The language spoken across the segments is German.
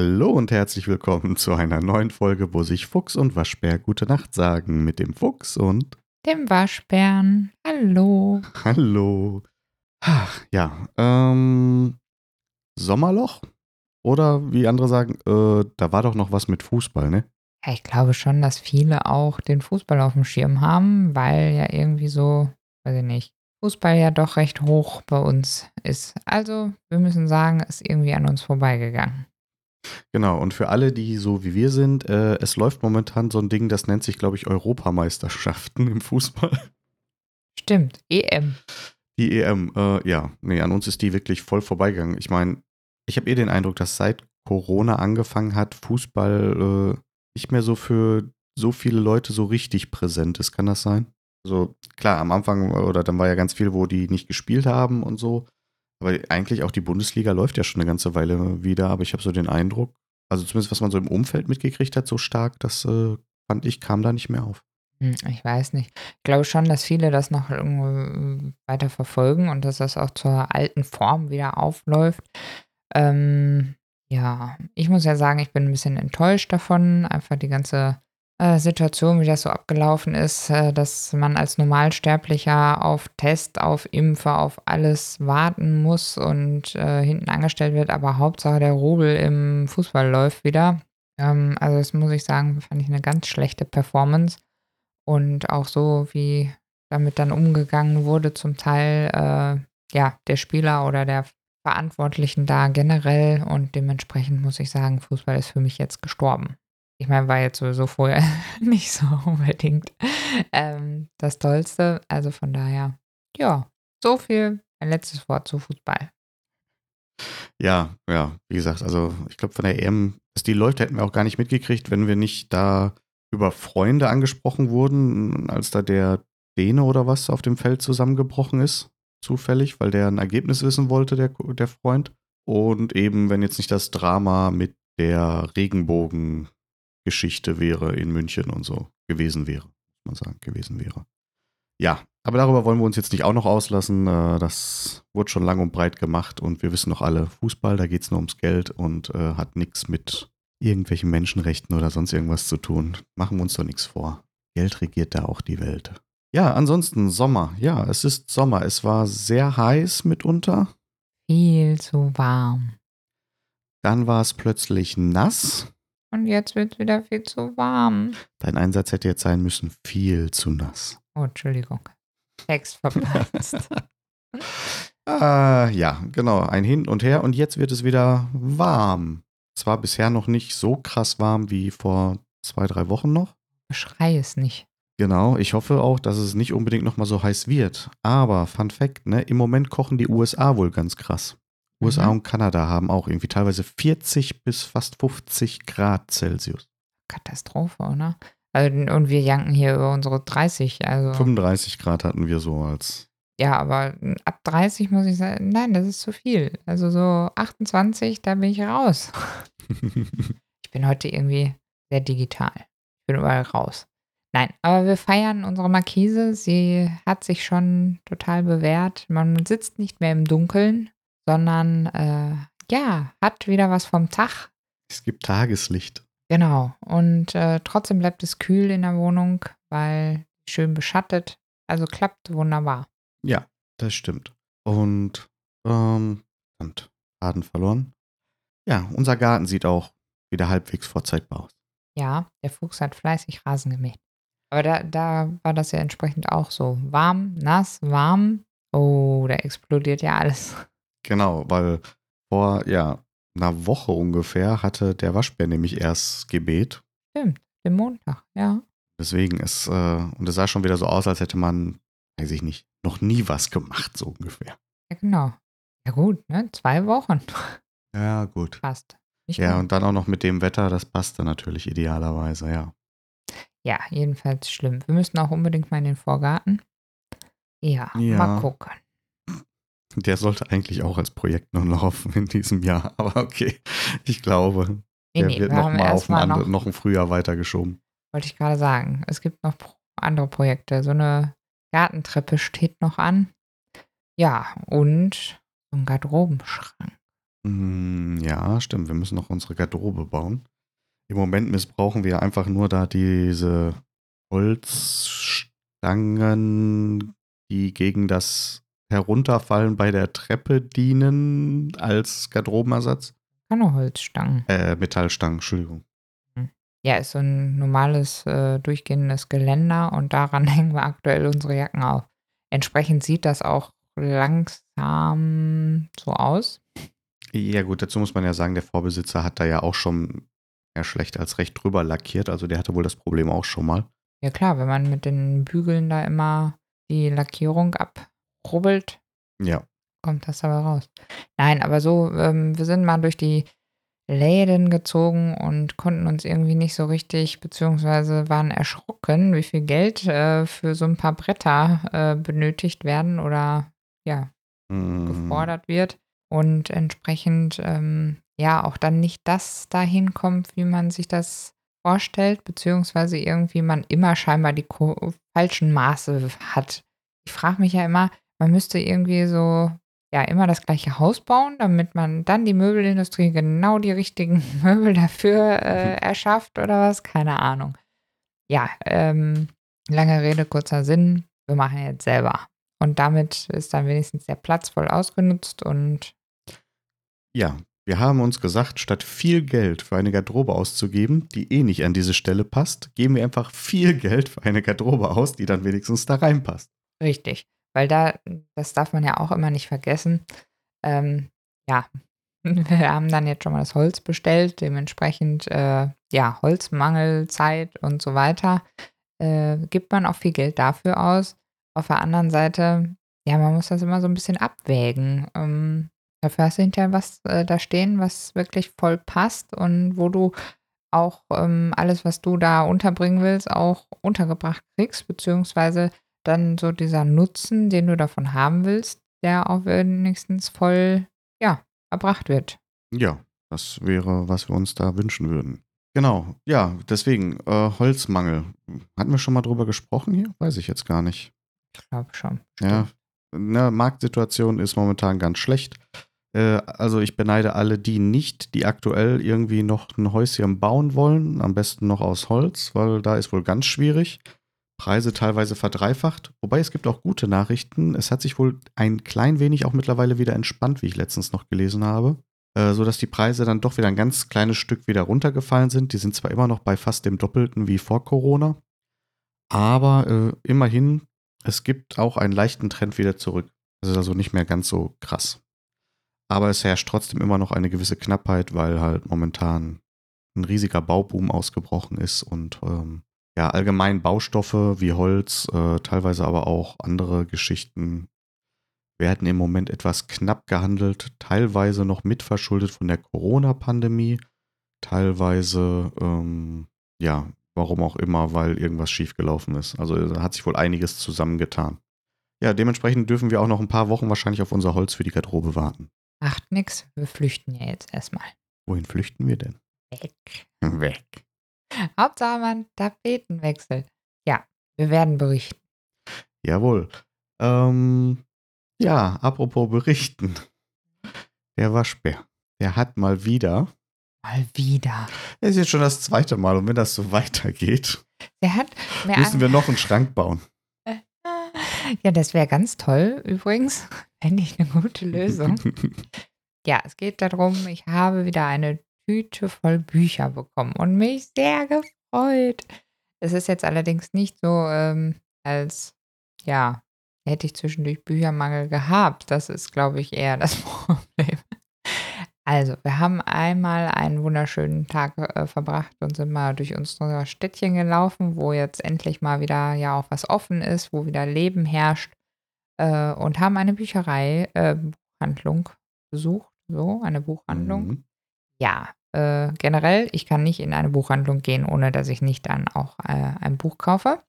Hallo und herzlich willkommen zu einer neuen Folge, wo sich Fuchs und Waschbär gute Nacht sagen mit dem Fuchs und dem Waschbären. Hallo. Hallo. Ach, ja, ähm, Sommerloch? Oder wie andere sagen, äh, da war doch noch was mit Fußball, ne? Ja, ich glaube schon, dass viele auch den Fußball auf dem Schirm haben, weil ja irgendwie so, weiß ich nicht, Fußball ja doch recht hoch bei uns ist. Also, wir müssen sagen, ist irgendwie an uns vorbeigegangen. Genau, und für alle, die so wie wir sind, äh, es läuft momentan so ein Ding, das nennt sich, glaube ich, Europameisterschaften im Fußball. Stimmt, EM. Die EM, äh, ja, nee, an uns ist die wirklich voll vorbeigegangen. Ich meine, ich habe eh den Eindruck, dass seit Corona angefangen hat, Fußball äh, nicht mehr so für so viele Leute so richtig präsent ist. Kann das sein? Also klar, am Anfang oder dann war ja ganz viel, wo die nicht gespielt haben und so. Aber eigentlich auch die Bundesliga läuft ja schon eine ganze Weile wieder, aber ich habe so den Eindruck, also zumindest was man so im Umfeld mitgekriegt hat, so stark, das äh, fand ich, kam da nicht mehr auf. Hm, ich weiß nicht. Ich glaube schon, dass viele das noch irgendwo weiter verfolgen und dass das auch zur alten Form wieder aufläuft. Ähm, ja, ich muss ja sagen, ich bin ein bisschen enttäuscht davon. Einfach die ganze äh, Situation, wie das so abgelaufen ist, äh, dass man als Normalsterblicher auf Test, auf Impfe, auf alles warten muss und äh, hinten angestellt wird, aber Hauptsache der Rubel im Fußball läuft wieder. Ähm, also das muss ich sagen, fand ich eine ganz schlechte Performance. Und auch so, wie damit dann umgegangen wurde, zum Teil äh, ja, der Spieler oder der Verantwortlichen da generell. Und dementsprechend muss ich sagen, Fußball ist für mich jetzt gestorben ich meine, war jetzt sowieso vorher nicht so unbedingt ähm, das Tollste. Also von daher, ja, so viel ein letztes Wort zu Fußball. Ja, ja, wie gesagt, also ich glaube von der EM, dass die Leute hätten wir auch gar nicht mitgekriegt, wenn wir nicht da über Freunde angesprochen wurden, als da der Däne oder was auf dem Feld zusammengebrochen ist, zufällig, weil der ein Ergebnis wissen wollte, der, der Freund. Und eben, wenn jetzt nicht das Drama mit der Regenbogen Geschichte wäre in München und so gewesen wäre, muss man sagen, gewesen wäre. Ja, aber darüber wollen wir uns jetzt nicht auch noch auslassen. Äh, das wurde schon lang und breit gemacht und wir wissen doch alle, Fußball, da geht es nur ums Geld und äh, hat nichts mit irgendwelchen Menschenrechten oder sonst irgendwas zu tun. Machen wir uns doch nichts vor. Geld regiert da auch die Welt. Ja, ansonsten Sommer. Ja, es ist Sommer. Es war sehr heiß mitunter. Viel zu warm. Dann war es plötzlich nass. Und jetzt wird es wieder viel zu warm. Dein Einsatz hätte jetzt sein müssen, viel zu nass. Oh, Entschuldigung. Text verpasst. äh, ja, genau. Ein Hin und Her. Und jetzt wird es wieder warm. Zwar bisher noch nicht so krass warm wie vor zwei, drei Wochen noch. Beschrei es nicht. Genau, ich hoffe auch, dass es nicht unbedingt nochmal so heiß wird. Aber, Fun Fact, ne, im Moment kochen die USA wohl ganz krass. USA mhm. und Kanada haben auch irgendwie teilweise 40 bis fast 50 Grad Celsius. Katastrophe, oder? Also, und wir janken hier über unsere 30. Also 35 Grad hatten wir so als. Ja, aber ab 30 muss ich sagen, nein, das ist zu viel. Also so 28, da bin ich raus. ich bin heute irgendwie sehr digital. Ich bin überall raus. Nein, aber wir feiern unsere Markise. Sie hat sich schon total bewährt. Man sitzt nicht mehr im Dunkeln, sondern äh, ja, hat wieder was vom Tag. Es gibt Tageslicht. Genau. Und äh, trotzdem bleibt es kühl in der Wohnung, weil schön beschattet. Also klappt wunderbar. Ja, das stimmt. Und ähm, und Faden verloren. Ja, unser Garten sieht auch wieder halbwegs vorzeitbar aus. Ja, der Fuchs hat fleißig Rasen gemäht. Aber da, da war das ja entsprechend auch so. Warm, nass, warm. Oh, da explodiert ja alles. Genau, weil vor ja, einer Woche ungefähr hatte der Waschbär nämlich erst Gebet. Stimmt, den Montag, ja. Deswegen ist, äh, und es sah schon wieder so aus, als hätte man, weiß ich nicht, noch nie was gemacht, so ungefähr. Ja, genau. Ja, gut, ne? Zwei Wochen. Ja, gut. Passt. Nicht ja, und dann auch noch mit dem Wetter, das passte natürlich idealerweise, ja. Ja, jedenfalls schlimm. Wir müssen auch unbedingt mal in den Vorgarten. Ja, ja. mal gucken. Der sollte eigentlich auch als Projekt nur laufen in diesem Jahr. Aber okay, ich glaube, nee, der nee, wird nochmal auf ein noch, noch ein Frühjahr weitergeschoben. Wollte ich gerade sagen. Es gibt noch andere Projekte. So eine Gartentreppe steht noch an. Ja, und so ein Garderobenschrank. Hm, ja, stimmt. Wir müssen noch unsere Garderobe bauen. Im Moment missbrauchen wir einfach nur da diese Holzstangen, die gegen das Herunterfallen bei der Treppe dienen, als Garderobenersatz. Keine Holzstangen. Äh, Metallstangen, Entschuldigung. Ja, ist so ein normales, äh, durchgehendes Geländer und daran hängen wir aktuell unsere Jacken auf. Entsprechend sieht das auch langsam so aus. Ja, gut, dazu muss man ja sagen, der Vorbesitzer hat da ja auch schon eher schlecht als recht drüber lackiert. Also der hatte wohl das Problem auch schon mal. Ja klar, wenn man mit den Bügeln da immer die Lackierung abrubbelt, Ja. kommt das dabei raus. Nein, aber so, ähm, wir sind mal durch die Läden gezogen und konnten uns irgendwie nicht so richtig, beziehungsweise waren erschrocken, wie viel Geld äh, für so ein paar Bretter äh, benötigt werden oder ja, Mm, gefordert wird. Und entsprechend ähm, ja auch dann nicht das dahin kommt, wie man sich das vorstellt, beziehungsweise irgendwie man immer scheinbar die falschen Maße hat. Ich frage mich ja immer, man müsste irgendwie so ja immer das gleiche Haus bauen, damit man dann die Möbelindustrie genau die richtigen Möbel dafür äh, erschafft oder was? Keine Ahnung. Ja, ähm, lange Rede, kurzer Sinn. Wir machen jetzt selber. Und damit ist dann wenigstens der Platz voll ausgenutzt und Ja, wir haben uns gesagt, statt viel Geld für eine Garderobe auszugeben, die eh nicht an diese Stelle passt, geben wir einfach viel Geld für eine Garderobe aus, die dann wenigstens da reinpasst. richtig. Weil da, das darf man ja auch immer nicht vergessen. Ähm, ja, wir haben dann jetzt schon mal das Holz bestellt, dementsprechend, äh, ja, Holzmangelzeit und so weiter. Äh, gibt man auch viel Geld dafür aus. Auf der anderen Seite, ja, man muss das immer so ein bisschen abwägen. Ähm, dafür hast du hinterher was äh, da stehen, was wirklich voll passt und wo du auch ähm, alles, was du da unterbringen willst, auch untergebracht kriegst, beziehungsweise dann so dieser Nutzen, den du davon haben willst, der auch wenigstens voll, ja, erbracht wird. Ja, das wäre, was wir uns da wünschen würden. Genau, ja, deswegen, äh, Holzmangel. Hatten wir schon mal drüber gesprochen hier? Weiß ich jetzt gar nicht. Ich glaube schon. Ja, ne, Marktsituation ist momentan ganz schlecht. Äh, also ich beneide alle die nicht, die aktuell irgendwie noch ein Häuschen bauen wollen, am besten noch aus Holz, weil da ist wohl ganz schwierig. Preise teilweise verdreifacht. Wobei es gibt auch gute Nachrichten. Es hat sich wohl ein klein wenig auch mittlerweile wieder entspannt, wie ich letztens noch gelesen habe. Äh, sodass die Preise dann doch wieder ein ganz kleines Stück wieder runtergefallen sind. Die sind zwar immer noch bei fast dem Doppelten wie vor Corona. Aber äh, immerhin, es gibt auch einen leichten Trend wieder zurück. Das ist also nicht mehr ganz so krass. Aber es herrscht trotzdem immer noch eine gewisse Knappheit, weil halt momentan ein riesiger Bauboom ausgebrochen ist und ähm, ja, allgemein Baustoffe wie Holz, äh, teilweise aber auch andere Geschichten werden im Moment etwas knapp gehandelt, teilweise noch mitverschuldet von der Corona-Pandemie, teilweise, ähm, ja, warum auch immer, weil irgendwas schiefgelaufen ist. Also da hat sich wohl einiges zusammengetan. Ja, dementsprechend dürfen wir auch noch ein paar Wochen wahrscheinlich auf unser Holz für die Garderobe warten. Macht nix, wir flüchten ja jetzt erstmal. Wohin flüchten wir denn? Weg. Weg. Hauptsache man Tapetenwechsel. Ja, wir werden berichten. Jawohl. Ähm, ja, apropos berichten. Der Waschbär, der hat mal wieder, Mal wieder. das ist jetzt schon das zweite Mal und wenn das so weitergeht, müssen wir noch einen Schrank bauen. Ja, das wäre ganz toll übrigens. Fände ich eine gute Lösung. Ja, es geht darum, ich habe wieder eine Tüte voll Bücher bekommen und mich sehr gefreut. Es ist jetzt allerdings nicht so, ähm, als, ja, hätte ich zwischendurch Büchermangel gehabt. Das ist, glaube ich, eher das Problem. Also, wir haben einmal einen wunderschönen Tag äh, verbracht und sind mal durch unsere Städtchen gelaufen, wo jetzt endlich mal wieder ja auch was offen ist, wo wieder Leben herrscht äh, und haben eine Bücherei, äh, Buchhandlung besucht, so eine Buchhandlung. Mhm. Ja, äh, generell, ich kann nicht in eine Buchhandlung gehen, ohne dass ich nicht dann auch äh, ein Buch kaufe.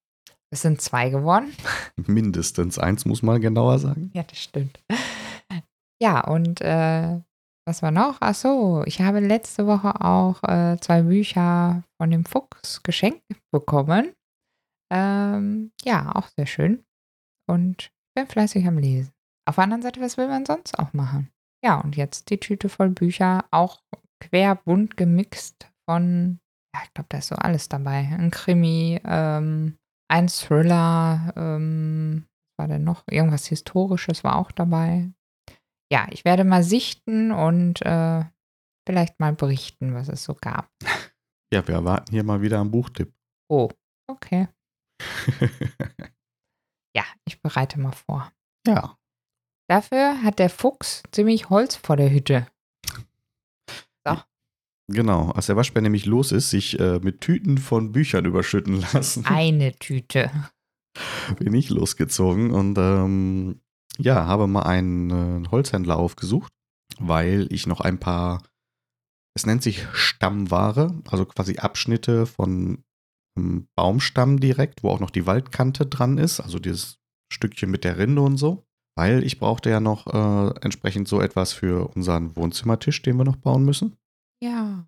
Es sind zwei geworden. Mindestens eins, muss man genauer sagen. Ja, das stimmt. Ja, und äh, was war noch? Ach so, ich habe letzte Woche auch äh, zwei Bücher von dem Fuchs geschenkt bekommen. Ähm, ja, auch sehr schön. Und ich bin fleißig am Lesen. Auf der anderen Seite, was will man sonst auch machen? Ja, und jetzt die Tüte voll Bücher, auch quer bunt gemixt von, ja, ich glaube, da ist so alles dabei. Ein Krimi, ähm, ein Thriller, ähm, was war denn noch? Irgendwas Historisches war auch dabei. Ja, ich werde mal sichten und äh, vielleicht mal berichten, was es so gab. Ja, wir erwarten hier mal wieder einen Buchtipp. Oh, okay. ja, ich bereite mal vor. Ja. Dafür hat der Fuchs ziemlich Holz vor der Hütte. Genau, als der Waschbär nämlich los ist, sich äh, mit Tüten von Büchern überschütten lassen. Eine Tüte. Bin ich losgezogen und ähm, ja, habe mal einen äh, Holzhändler aufgesucht, weil ich noch ein paar, es nennt sich Stammware, also quasi Abschnitte von einem Baumstamm direkt, wo auch noch die Waldkante dran ist, also dieses Stückchen mit der Rinde und so. Weil ich brauchte ja noch äh, entsprechend so etwas für unseren Wohnzimmertisch, den wir noch bauen müssen. Ja.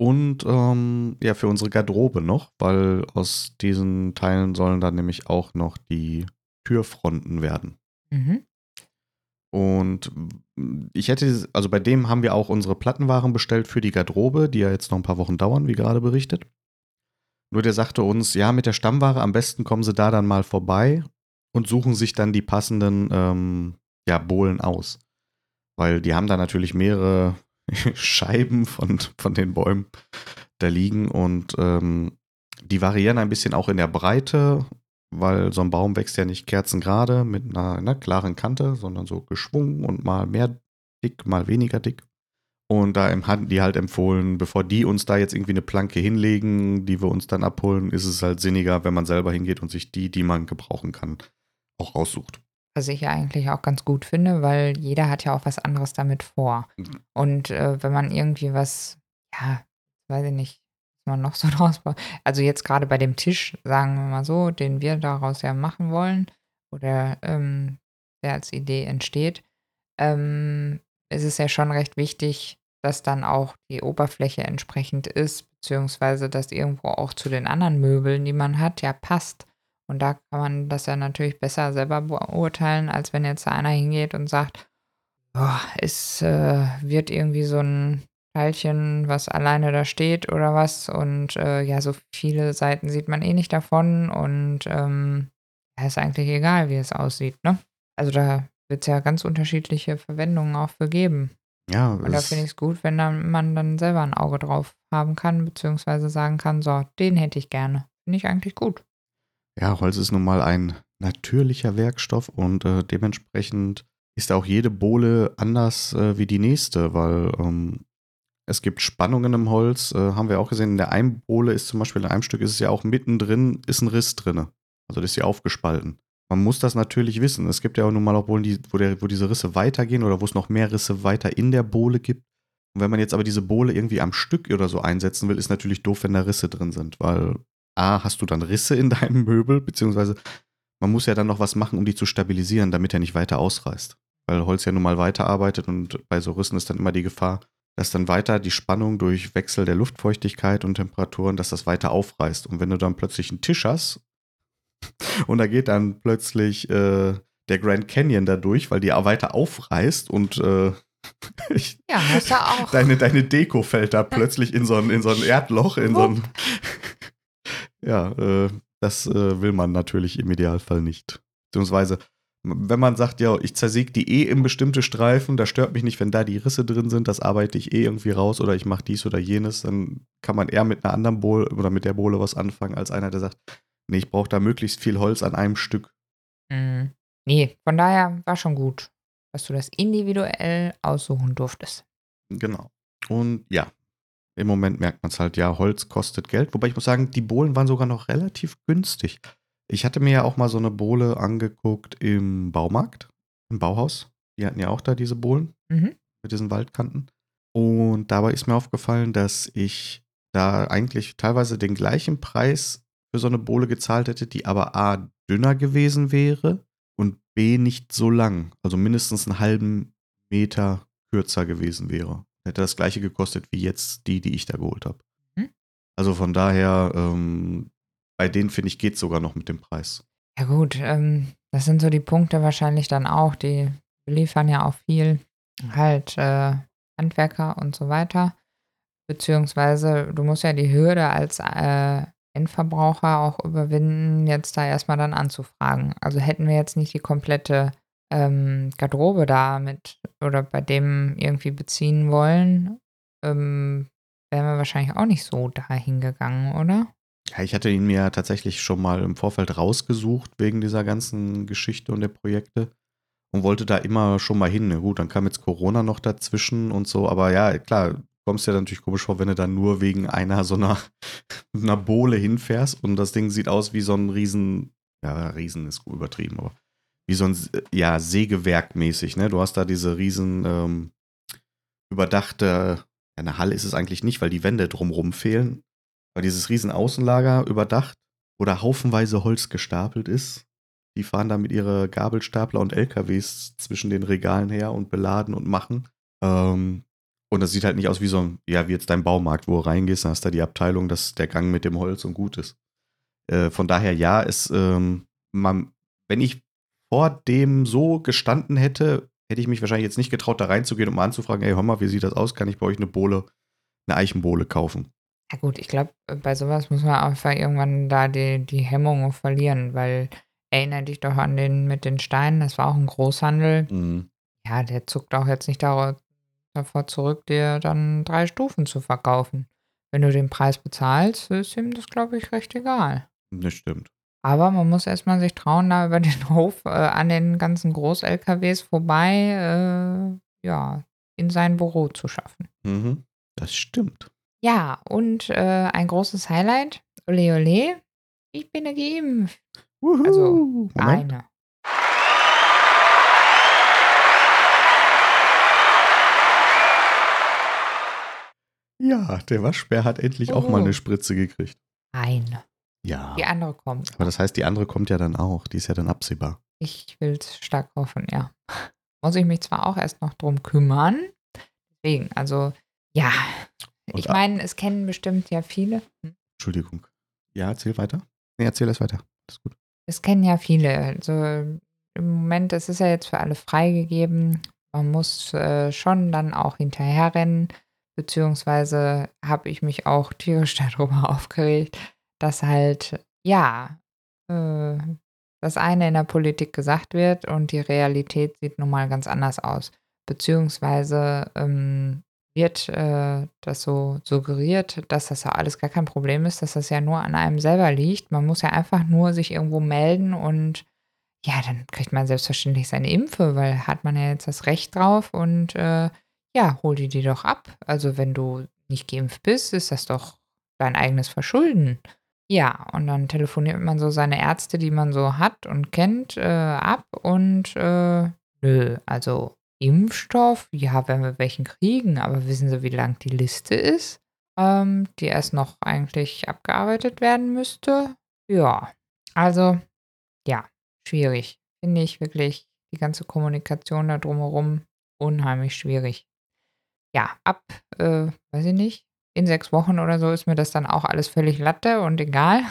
Und ähm, ja, für unsere Garderobe noch, weil aus diesen Teilen sollen dann nämlich auch noch die Türfronten werden. Mhm. Und ich hätte, also bei dem haben wir auch unsere Plattenwaren bestellt für die Garderobe, die ja jetzt noch ein paar Wochen dauern, wie gerade berichtet. Nur der sagte uns, ja, mit der Stammware am besten kommen sie da dann mal vorbei und suchen sich dann die passenden ähm, ja, Bohlen aus. Weil die haben da natürlich mehrere Scheiben von, von den Bäumen da liegen und ähm, die variieren ein bisschen auch in der Breite, weil so ein Baum wächst ja nicht kerzengerade mit einer, einer klaren Kante, sondern so geschwungen und mal mehr dick, mal weniger dick. Und da hatten die halt empfohlen, bevor die uns da jetzt irgendwie eine Planke hinlegen, die wir uns dann abholen, ist es halt sinniger, wenn man selber hingeht und sich die, die man gebrauchen kann, auch raussucht. Was ich ja eigentlich auch ganz gut finde, weil jeder hat ja auch was anderes damit vor. Und äh, wenn man irgendwie was, ja, weiß ich nicht, was man noch so draus baut. Also jetzt gerade bei dem Tisch, sagen wir mal so, den wir daraus ja machen wollen, oder ähm, der als Idee entsteht, ähm, ist es ja schon recht wichtig, dass dann auch die Oberfläche entsprechend ist, beziehungsweise dass irgendwo auch zu den anderen Möbeln, die man hat, ja passt. Und da kann man das ja natürlich besser selber beurteilen, als wenn jetzt einer hingeht und sagt, oh, es äh, wird irgendwie so ein Teilchen, was alleine da steht oder was. Und äh, ja, so viele Seiten sieht man eh nicht davon. Und ähm, ist eigentlich egal, wie es aussieht, ne? Also da wird es ja ganz unterschiedliche Verwendungen auch für geben. Ja, Und da finde ich es gut, wenn dann, man dann selber ein Auge drauf haben kann, beziehungsweise sagen kann, so, den hätte ich gerne. Finde ich eigentlich gut. Ja, Holz ist nun mal ein natürlicher Werkstoff und äh, dementsprechend ist auch jede Bohle anders äh, wie die nächste, weil ähm, es gibt Spannungen im Holz, äh, haben wir auch gesehen. In der einen Bohle ist zum Beispiel, in einem Stück ist es ja auch mittendrin, ist ein Riss drinne. Also das ist ja aufgespalten. Man muss das natürlich wissen. Es gibt ja auch nun mal auch Bohlen, die, wo, der, wo diese Risse weitergehen oder wo es noch mehr Risse weiter in der Bohle gibt. Und wenn man jetzt aber diese Bohle irgendwie am Stück oder so einsetzen will, ist natürlich doof, wenn da Risse drin sind, weil A, hast du dann Risse in deinem Möbel, beziehungsweise man muss ja dann noch was machen, um die zu stabilisieren, damit er nicht weiter ausreißt. Weil Holz ja nun mal weiterarbeitet und bei so Rissen ist dann immer die Gefahr, dass dann weiter die Spannung durch Wechsel der Luftfeuchtigkeit und Temperaturen, dass das weiter aufreißt. Und wenn du dann plötzlich einen Tisch hast und da geht dann plötzlich äh, der Grand Canyon da durch, weil die auch weiter aufreißt und äh, ich, Ja, hast du auch. deine, deine Deko fällt da plötzlich in so ein, in so ein Erdloch, in so ein. Ja, äh, das äh, will man natürlich im Idealfall nicht. Beziehungsweise, wenn man sagt, ja, ich zersäge die eh in bestimmte Streifen, da stört mich nicht, wenn da die Risse drin sind, das arbeite ich eh irgendwie raus oder ich mache dies oder jenes, dann kann man eher mit einer anderen Bohle oder mit der Bohle was anfangen, als einer, der sagt, nee, ich brauche da möglichst viel Holz an einem Stück. Mhm. Nee, von daher war schon gut, dass du das individuell aussuchen durftest. Genau. Und ja, im Moment merkt man es halt, ja, Holz kostet Geld. Wobei ich muss sagen, die Bohlen waren sogar noch relativ günstig. Ich hatte mir ja auch mal so eine Bohle angeguckt im Baumarkt, im Bauhaus. Die hatten ja auch da diese Bohlen Mhm. mit diesen Waldkanten. Und dabei ist mir aufgefallen, dass ich da eigentlich teilweise den gleichen Preis für so eine Bohle gezahlt hätte, die aber A dünner gewesen wäre und B nicht so lang. Also mindestens einen halben Meter kürzer gewesen wäre. Hätte das gleiche gekostet wie jetzt die, die ich da geholt habe. Mhm. Also von daher, ähm, bei denen finde ich, geht sogar noch mit dem Preis. Ja gut, ähm, das sind so die Punkte wahrscheinlich dann auch, die liefern ja auch viel. halt äh, Handwerker und so weiter. Beziehungsweise du musst ja die Hürde als äh, Endverbraucher auch überwinden, jetzt da erstmal dann anzufragen. Also hätten wir jetzt nicht die komplette ähm, Garderobe da mit oder bei dem irgendwie beziehen wollen, ähm, wären wir wahrscheinlich auch nicht so dahin gegangen, oder? Ja, ich hatte ihn mir tatsächlich schon mal im Vorfeld rausgesucht wegen dieser ganzen Geschichte und der Projekte und wollte da immer schon mal hin. Gut, dann kam jetzt Corona noch dazwischen und so, aber ja, klar, kommst dir natürlich komisch vor, wenn du dann nur wegen einer so einer, einer Bohle hinfährst und das Ding sieht aus wie so ein Riesen, ja, Riesen ist übertrieben, aber wie so ein, ja, Sägewerk mäßig, ne? Du hast da diese riesen ähm, überdachte, eine Halle ist es eigentlich nicht, weil die Wände drumrum fehlen, weil dieses riesen Außenlager überdacht oder haufenweise Holz gestapelt ist. Die fahren da mit ihre Gabelstapler und LKWs zwischen den Regalen her und beladen und machen. Ähm, und das sieht halt nicht aus wie so ein, ja, wie jetzt dein Baumarkt, wo du reingehst, dann hast du da die Abteilung, dass der Gang mit dem Holz und gut ist. Äh, von daher, ja, ist, ähm, man, wenn ich vor dem so gestanden hätte, hätte ich mich wahrscheinlich jetzt nicht getraut, da reinzugehen und mal anzufragen, ey, hör mal, wie sieht das aus? Kann ich bei euch eine Bohle, eine Eichenbohle kaufen? Ja gut, ich glaube, bei sowas muss man einfach irgendwann da die, die Hemmung verlieren, weil erinnere dich doch an den mit den Steinen, das war auch ein Großhandel. Mhm. Ja, der zuckt auch jetzt nicht davor zurück, dir dann drei Stufen zu verkaufen. Wenn du den Preis bezahlst, ist ihm das, glaube ich, recht egal. Das stimmt. Aber man muss erstmal sich trauen, da über den Hof äh, an den ganzen Groß-LKWs vorbei, äh, ja, in sein Büro zu schaffen. Mhm, das stimmt. Ja, und äh, ein großes Highlight, ole ole, ich bin geimpft. Wuhu, also Moment. eine. Ja, der Waschbär hat endlich auch mal Oh. eine Spritze gekriegt. Eine. Ja. Die andere kommt. Aber das heißt, die andere kommt ja dann auch. Die ist ja dann absehbar. Ich will es stark hoffen, ja. Muss ich mich zwar auch erst noch drum kümmern. Deswegen, also, ja. Und Ich meine, es kennen bestimmt ja viele. Hm? Entschuldigung. Ja, erzähl weiter. Nee, erzähl erst weiter. Alles gut. Es kennen ja viele. Also im Moment, es ist ja jetzt für alle freigegeben. Man muss äh, schon dann auch hinterherrennen. Beziehungsweise habe ich mich auch tierisch darüber aufgeregt, dass halt, ja, äh, das eine in der Politik gesagt wird und die Realität sieht nun mal ganz anders aus. Beziehungsweise ähm, wird äh, das so suggeriert, dass das ja alles gar kein Problem ist, dass das ja nur an einem selber liegt. Man muss ja einfach nur sich irgendwo melden und ja, dann kriegt man selbstverständlich seine Impfe, weil hat man ja jetzt das Recht drauf und äh, ja, hol die dir doch ab. Also wenn du nicht geimpft bist, ist das doch dein eigenes Verschulden. Ja, und dann telefoniert man so seine Ärzte, die man so hat und kennt, äh, ab und äh, nö, also Impfstoff, ja, wenn wir welchen kriegen, aber wissen Sie, wie lang die Liste ist, ähm, die erst noch eigentlich abgearbeitet werden müsste? Ja, also ja, schwierig. Finde ich wirklich die ganze Kommunikation da drumherum unheimlich schwierig. Ja, ab, äh, weiß ich nicht, in sechs Wochen oder so ist mir das dann auch alles völlig Latte und egal.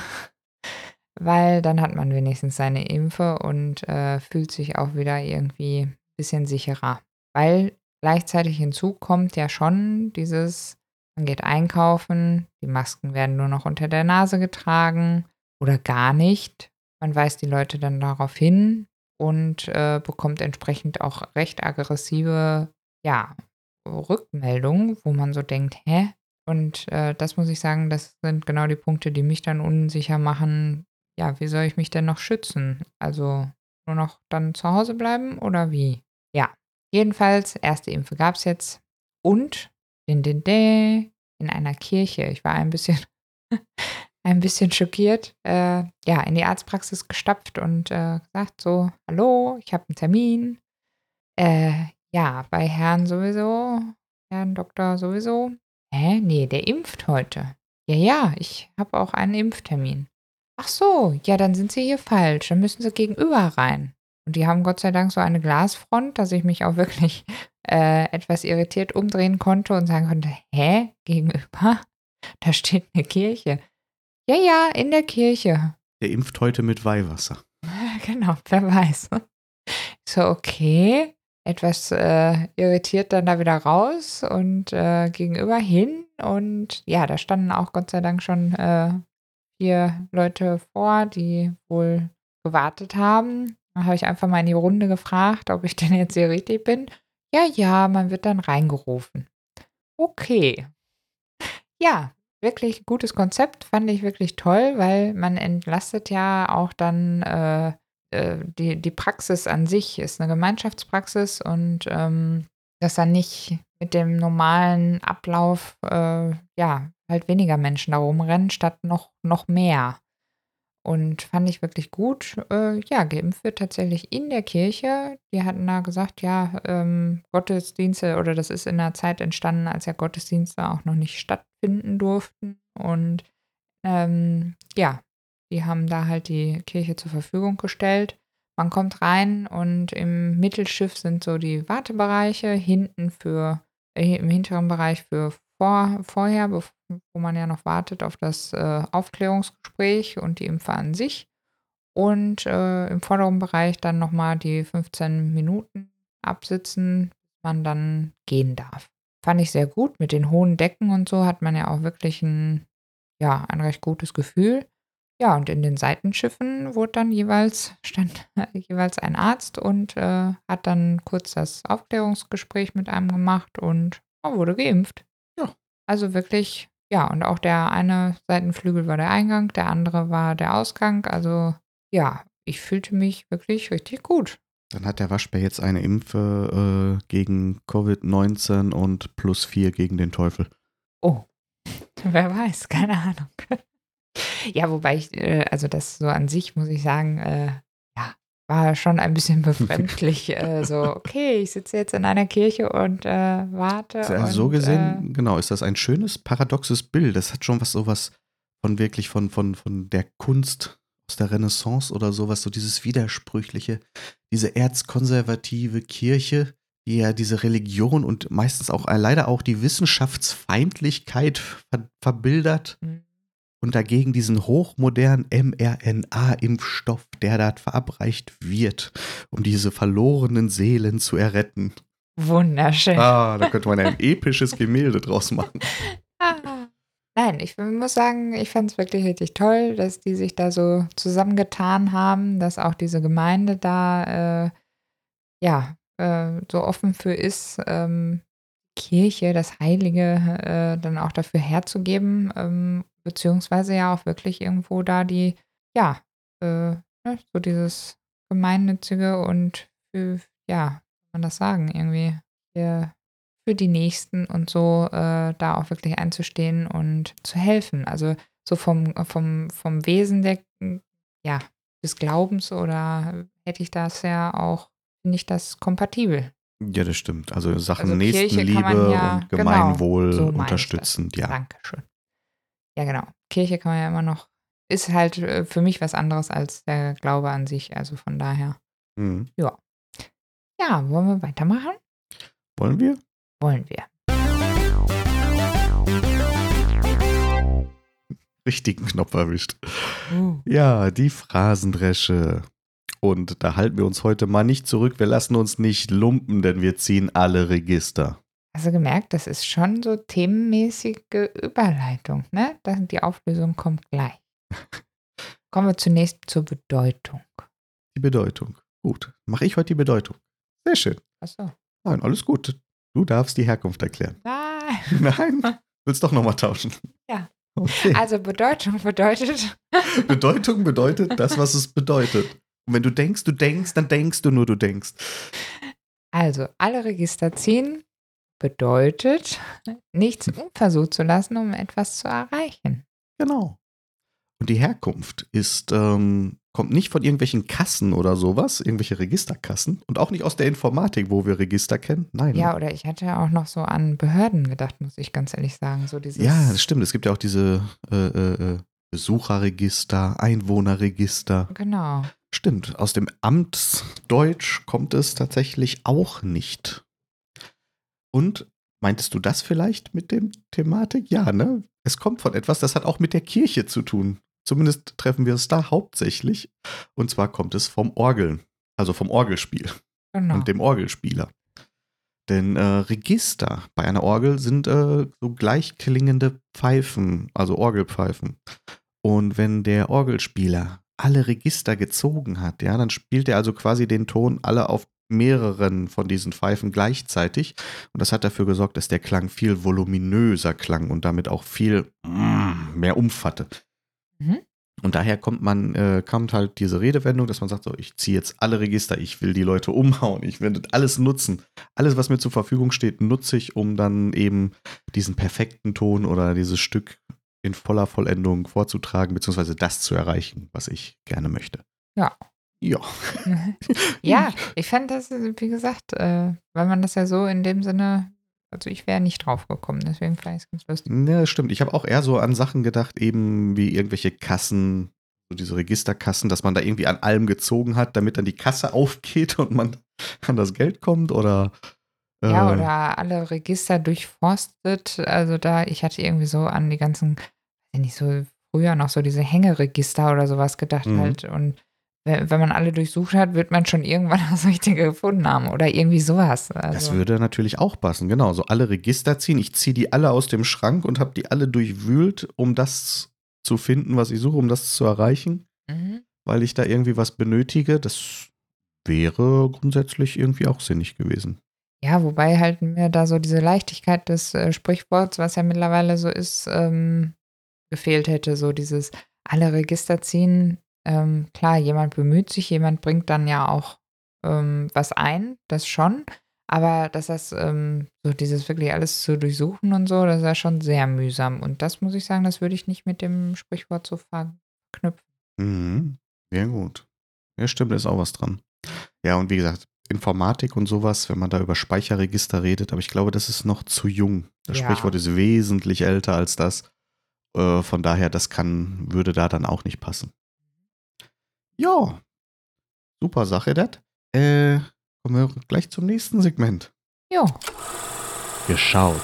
Weil dann hat man wenigstens seine Impfe und äh, fühlt sich auch wieder irgendwie ein bisschen sicherer. Weil gleichzeitig hinzu kommt ja schon dieses, man geht einkaufen, die Masken werden nur noch unter der Nase getragen oder gar nicht. Man weist die Leute dann darauf hin und äh, bekommt entsprechend auch recht aggressive, ja, Rückmeldungen, wo man so denkt, hä? Und äh, das muss ich sagen, das sind genau die Punkte, die mich dann unsicher machen. Ja, wie soll ich mich denn noch schützen? Also nur noch dann zu Hause bleiben oder wie? Ja, jedenfalls, erste Impfe gab es jetzt. Und din, din, din, in einer Kirche. Ich war ein bisschen, ein bisschen schockiert. Äh, ja, in die Arztpraxis gestapft und äh, gesagt so, hallo, ich habe einen Termin. Äh, ja, bei Herrn sowieso, Herrn Doktor sowieso. Hä? Nee, der impft heute. Ja, ja, ich habe auch einen Impftermin. Ach so, ja, dann sind Sie hier falsch. Dann müssen Sie gegenüber rein. Und die haben Gott sei Dank so eine Glasfront, dass ich mich auch wirklich äh, etwas irritiert umdrehen konnte und sagen konnte, hä, gegenüber? Da steht eine Kirche. Ja, ja, in der Kirche. Der impft heute mit Weihwasser. Genau, wer weiß. Ich so, okay. Etwas äh, irritiert dann da wieder raus und äh, gegenüber hin. Und ja, da standen auch Gott sei Dank schon äh, vier Leute vor, die wohl gewartet haben. Da habe ich einfach mal in die Runde gefragt, ob ich denn jetzt hier richtig bin. Ja, ja, man wird dann reingerufen. Okay. Ja, wirklich gutes Konzept, fand ich wirklich toll, weil man entlastet ja auch dann äh, die, die Praxis an sich, ist eine Gemeinschaftspraxis und ähm, dass dann nicht mit dem normalen Ablauf, äh, ja, halt weniger Menschen da rumrennen, statt noch, noch mehr. Und fand ich wirklich gut. Äh, ja, geimpft wird tatsächlich in der Kirche. Die hatten da gesagt, ja, ähm, Gottesdienste oder das ist in der Zeit entstanden, als ja Gottesdienste auch noch nicht stattfinden durften. Und ähm, ja, die haben da halt die Kirche zur Verfügung gestellt. Man kommt rein und im Mittelschiff sind so die Wartebereiche, hinten für, äh, im hinteren Bereich für vor, vorher, wo man ja noch wartet auf das äh, Aufklärungsgespräch und die Impfe an sich. Und äh, im vorderen Bereich dann nochmal die 15 Minuten absitzen, man dann gehen darf. Fand ich sehr gut. Mit den hohen Decken und so hat man ja auch wirklich ein, ja, ein recht gutes Gefühl. Ja, und in den Seitenschiffen wurde dann jeweils, stand jeweils ein Arzt und äh, hat dann kurz das Aufklärungsgespräch mit einem gemacht und oh, wurde geimpft. Ja. Also wirklich, ja, und auch der eine Seitenflügel war der Eingang, der andere war der Ausgang. Also ja, ich fühlte mich wirklich richtig gut. Dann hat der Waschbär jetzt eine Impfe äh, gegen Covid-19 und plus vier gegen den Teufel. Oh, wer weiß, keine Ahnung. Ja, wobei ich, äh, also das so an sich, muss ich sagen, äh, ja, war schon ein bisschen befremdlich. äh, so, okay, ich sitze jetzt in einer Kirche und äh, warte. Ja, und, so gesehen, äh, genau, ist das ein schönes, paradoxes Bild. Das hat schon was sowas von wirklich von, von, von der Kunst aus der Renaissance oder sowas, so dieses Widersprüchliche, diese erzkonservative Kirche, die ja diese Religion und meistens auch äh, leider auch die Wissenschaftsfeindlichkeit ver verbildert. Mhm und dagegen diesen hochmodernen mRNA-Impfstoff, der da verabreicht wird, um diese verlorenen Seelen zu erretten. Wunderschön. Ah, da könnte man ein episches Gemälde draus machen. Ah. Nein, ich muss sagen, ich fand es wirklich richtig toll, dass die sich da so zusammengetan haben, dass auch diese Gemeinde da äh, ja äh, so offen für ist, ähm, Kirche, das Heilige, äh, dann auch dafür herzugeben ähm, beziehungsweise ja auch wirklich irgendwo da die, ja, äh, ne, so dieses Gemeinnützige und für, ja, kann man das sagen, irgendwie für, für die Nächsten und so äh, da auch wirklich einzustehen und zu helfen. Also so vom, vom, vom Wesen der, ja, des Glaubens oder hätte ich das ja auch, finde ich das kompatibel. Ja, das stimmt. Also Sachen also Nächstenliebe ja, und genau, Gemeinwohl genau, so unterstützend, ja. Dankeschön. Ja, genau. Kirche kann man ja immer noch, ist halt äh, für mich was anderes als der Glaube an sich. Also von daher. Mhm. Ja. Ja, wollen wir weitermachen? Wollen wir? Wollen wir. Richtigen Knopf erwischt. Uh. Ja, die Phrasendresche. Und da halten wir uns heute mal nicht zurück. Wir lassen uns nicht lumpen, denn wir ziehen alle Register. Also gemerkt, das ist schon so themenmäßige Überleitung, ne? Die Auflösung kommt gleich. Kommen wir zunächst zur Bedeutung. Die Bedeutung. Gut. Mache ich heute die Bedeutung. Sehr schön. Achso. Nein, alles gut. Du darfst die Herkunft erklären. Nein. Nein? Willst doch nochmal tauschen? Ja. Okay. Also Bedeutung bedeutet. Bedeutung bedeutet das, was es bedeutet. Und wenn du denkst, du denkst, dann denkst du nur, du denkst. Also, alle Register ziehen bedeutet, nichts unversucht zu lassen, um etwas zu erreichen. Genau. Und die Herkunft ist, ähm, kommt nicht von irgendwelchen Kassen oder sowas, irgendwelche Registerkassen und auch nicht aus der Informatik, wo wir Register kennen. Nein. Ja, oder ich hatte auch noch so an Behörden gedacht, muss ich ganz ehrlich sagen. So dieses ja, das stimmt. Es gibt ja auch diese äh, äh, äh Besucherregister, Einwohnerregister. Genau. Stimmt. Aus dem Amtsdeutsch kommt es tatsächlich auch nicht. Und meintest du das vielleicht mit dem Thematik? Ja, ne? Es kommt von etwas, das hat auch mit der Kirche zu tun. Zumindest treffen wir es da hauptsächlich. Und zwar kommt es vom Orgeln, also vom Orgelspiel genau. und dem Orgelspieler. Denn äh, Register bei einer Orgel sind äh, so gleichklingende Pfeifen, also Orgelpfeifen. Und wenn der Orgelspieler alle Register gezogen hat, ja, dann spielt er also quasi den Ton alle auf mehreren von diesen Pfeifen gleichzeitig. Und das hat dafür gesorgt, dass der Klang viel voluminöser klang und damit auch viel mm, mehr Umf hatte. Mhm. Und daher kommt man, äh, kommt halt diese Redewendung, dass man sagt, so, ich ziehe jetzt alle Register, ich will die Leute umhauen, ich werde alles nutzen. Alles, was mir zur Verfügung steht, nutze ich, um dann eben diesen perfekten Ton oder dieses Stück in voller Vollendung vorzutragen, beziehungsweise das zu erreichen, was ich gerne möchte. Ja. Ja. ja, ich fände das, wie gesagt, äh, weil man das ja so in dem Sinne, also ich wäre nicht drauf gekommen, deswegen vielleicht ist es ganz lustig. Ja, stimmt. Ich habe auch eher so an Sachen gedacht, eben wie irgendwelche Kassen, so diese Registerkassen, dass man da irgendwie an allem gezogen hat, damit dann die Kasse aufgeht und man an das Geld kommt oder ja, äh. oder alle Register durchforstet. Also da, ich hatte irgendwie so an die ganzen, wenn ich so früher noch so diese Hängeregister oder sowas gedacht mhm. halt. Und wenn man alle durchsucht hat, wird man schon irgendwann das Richtige gefunden haben oder irgendwie sowas. Also. Das würde natürlich auch passen, genau. So alle Register ziehen. Ich ziehe die alle aus dem Schrank und habe die alle durchwühlt, um das zu finden, was ich suche, um das zu erreichen. Mhm. Weil ich da irgendwie was benötige. Das wäre grundsätzlich irgendwie auch sinnig gewesen. Ja, wobei halt mir da so diese Leichtigkeit des äh, Sprichworts, was ja mittlerweile so ist, ähm, gefehlt hätte. So dieses alle Register ziehen. Ähm, klar, jemand bemüht sich, jemand bringt dann ja auch ähm, was ein, das schon. Aber dass das ähm, so dieses wirklich alles zu durchsuchen und so, das ist ja schon sehr mühsam. Und das muss ich sagen, das würde ich nicht mit dem Sprichwort so verknüpfen. Mhm. Sehr gut. Ja, stimmt, ist auch was dran. Ja, und wie gesagt, Informatik und sowas, wenn man da über Speicherregister redet, aber ich glaube, das ist noch zu jung. Das ja. Sprichwort ist wesentlich älter als das. Äh, von daher, das kann, würde da dann auch nicht passen. Ja, super Sache, das. Äh, kommen wir gleich zum nächsten Segment. Ja. Geschaut.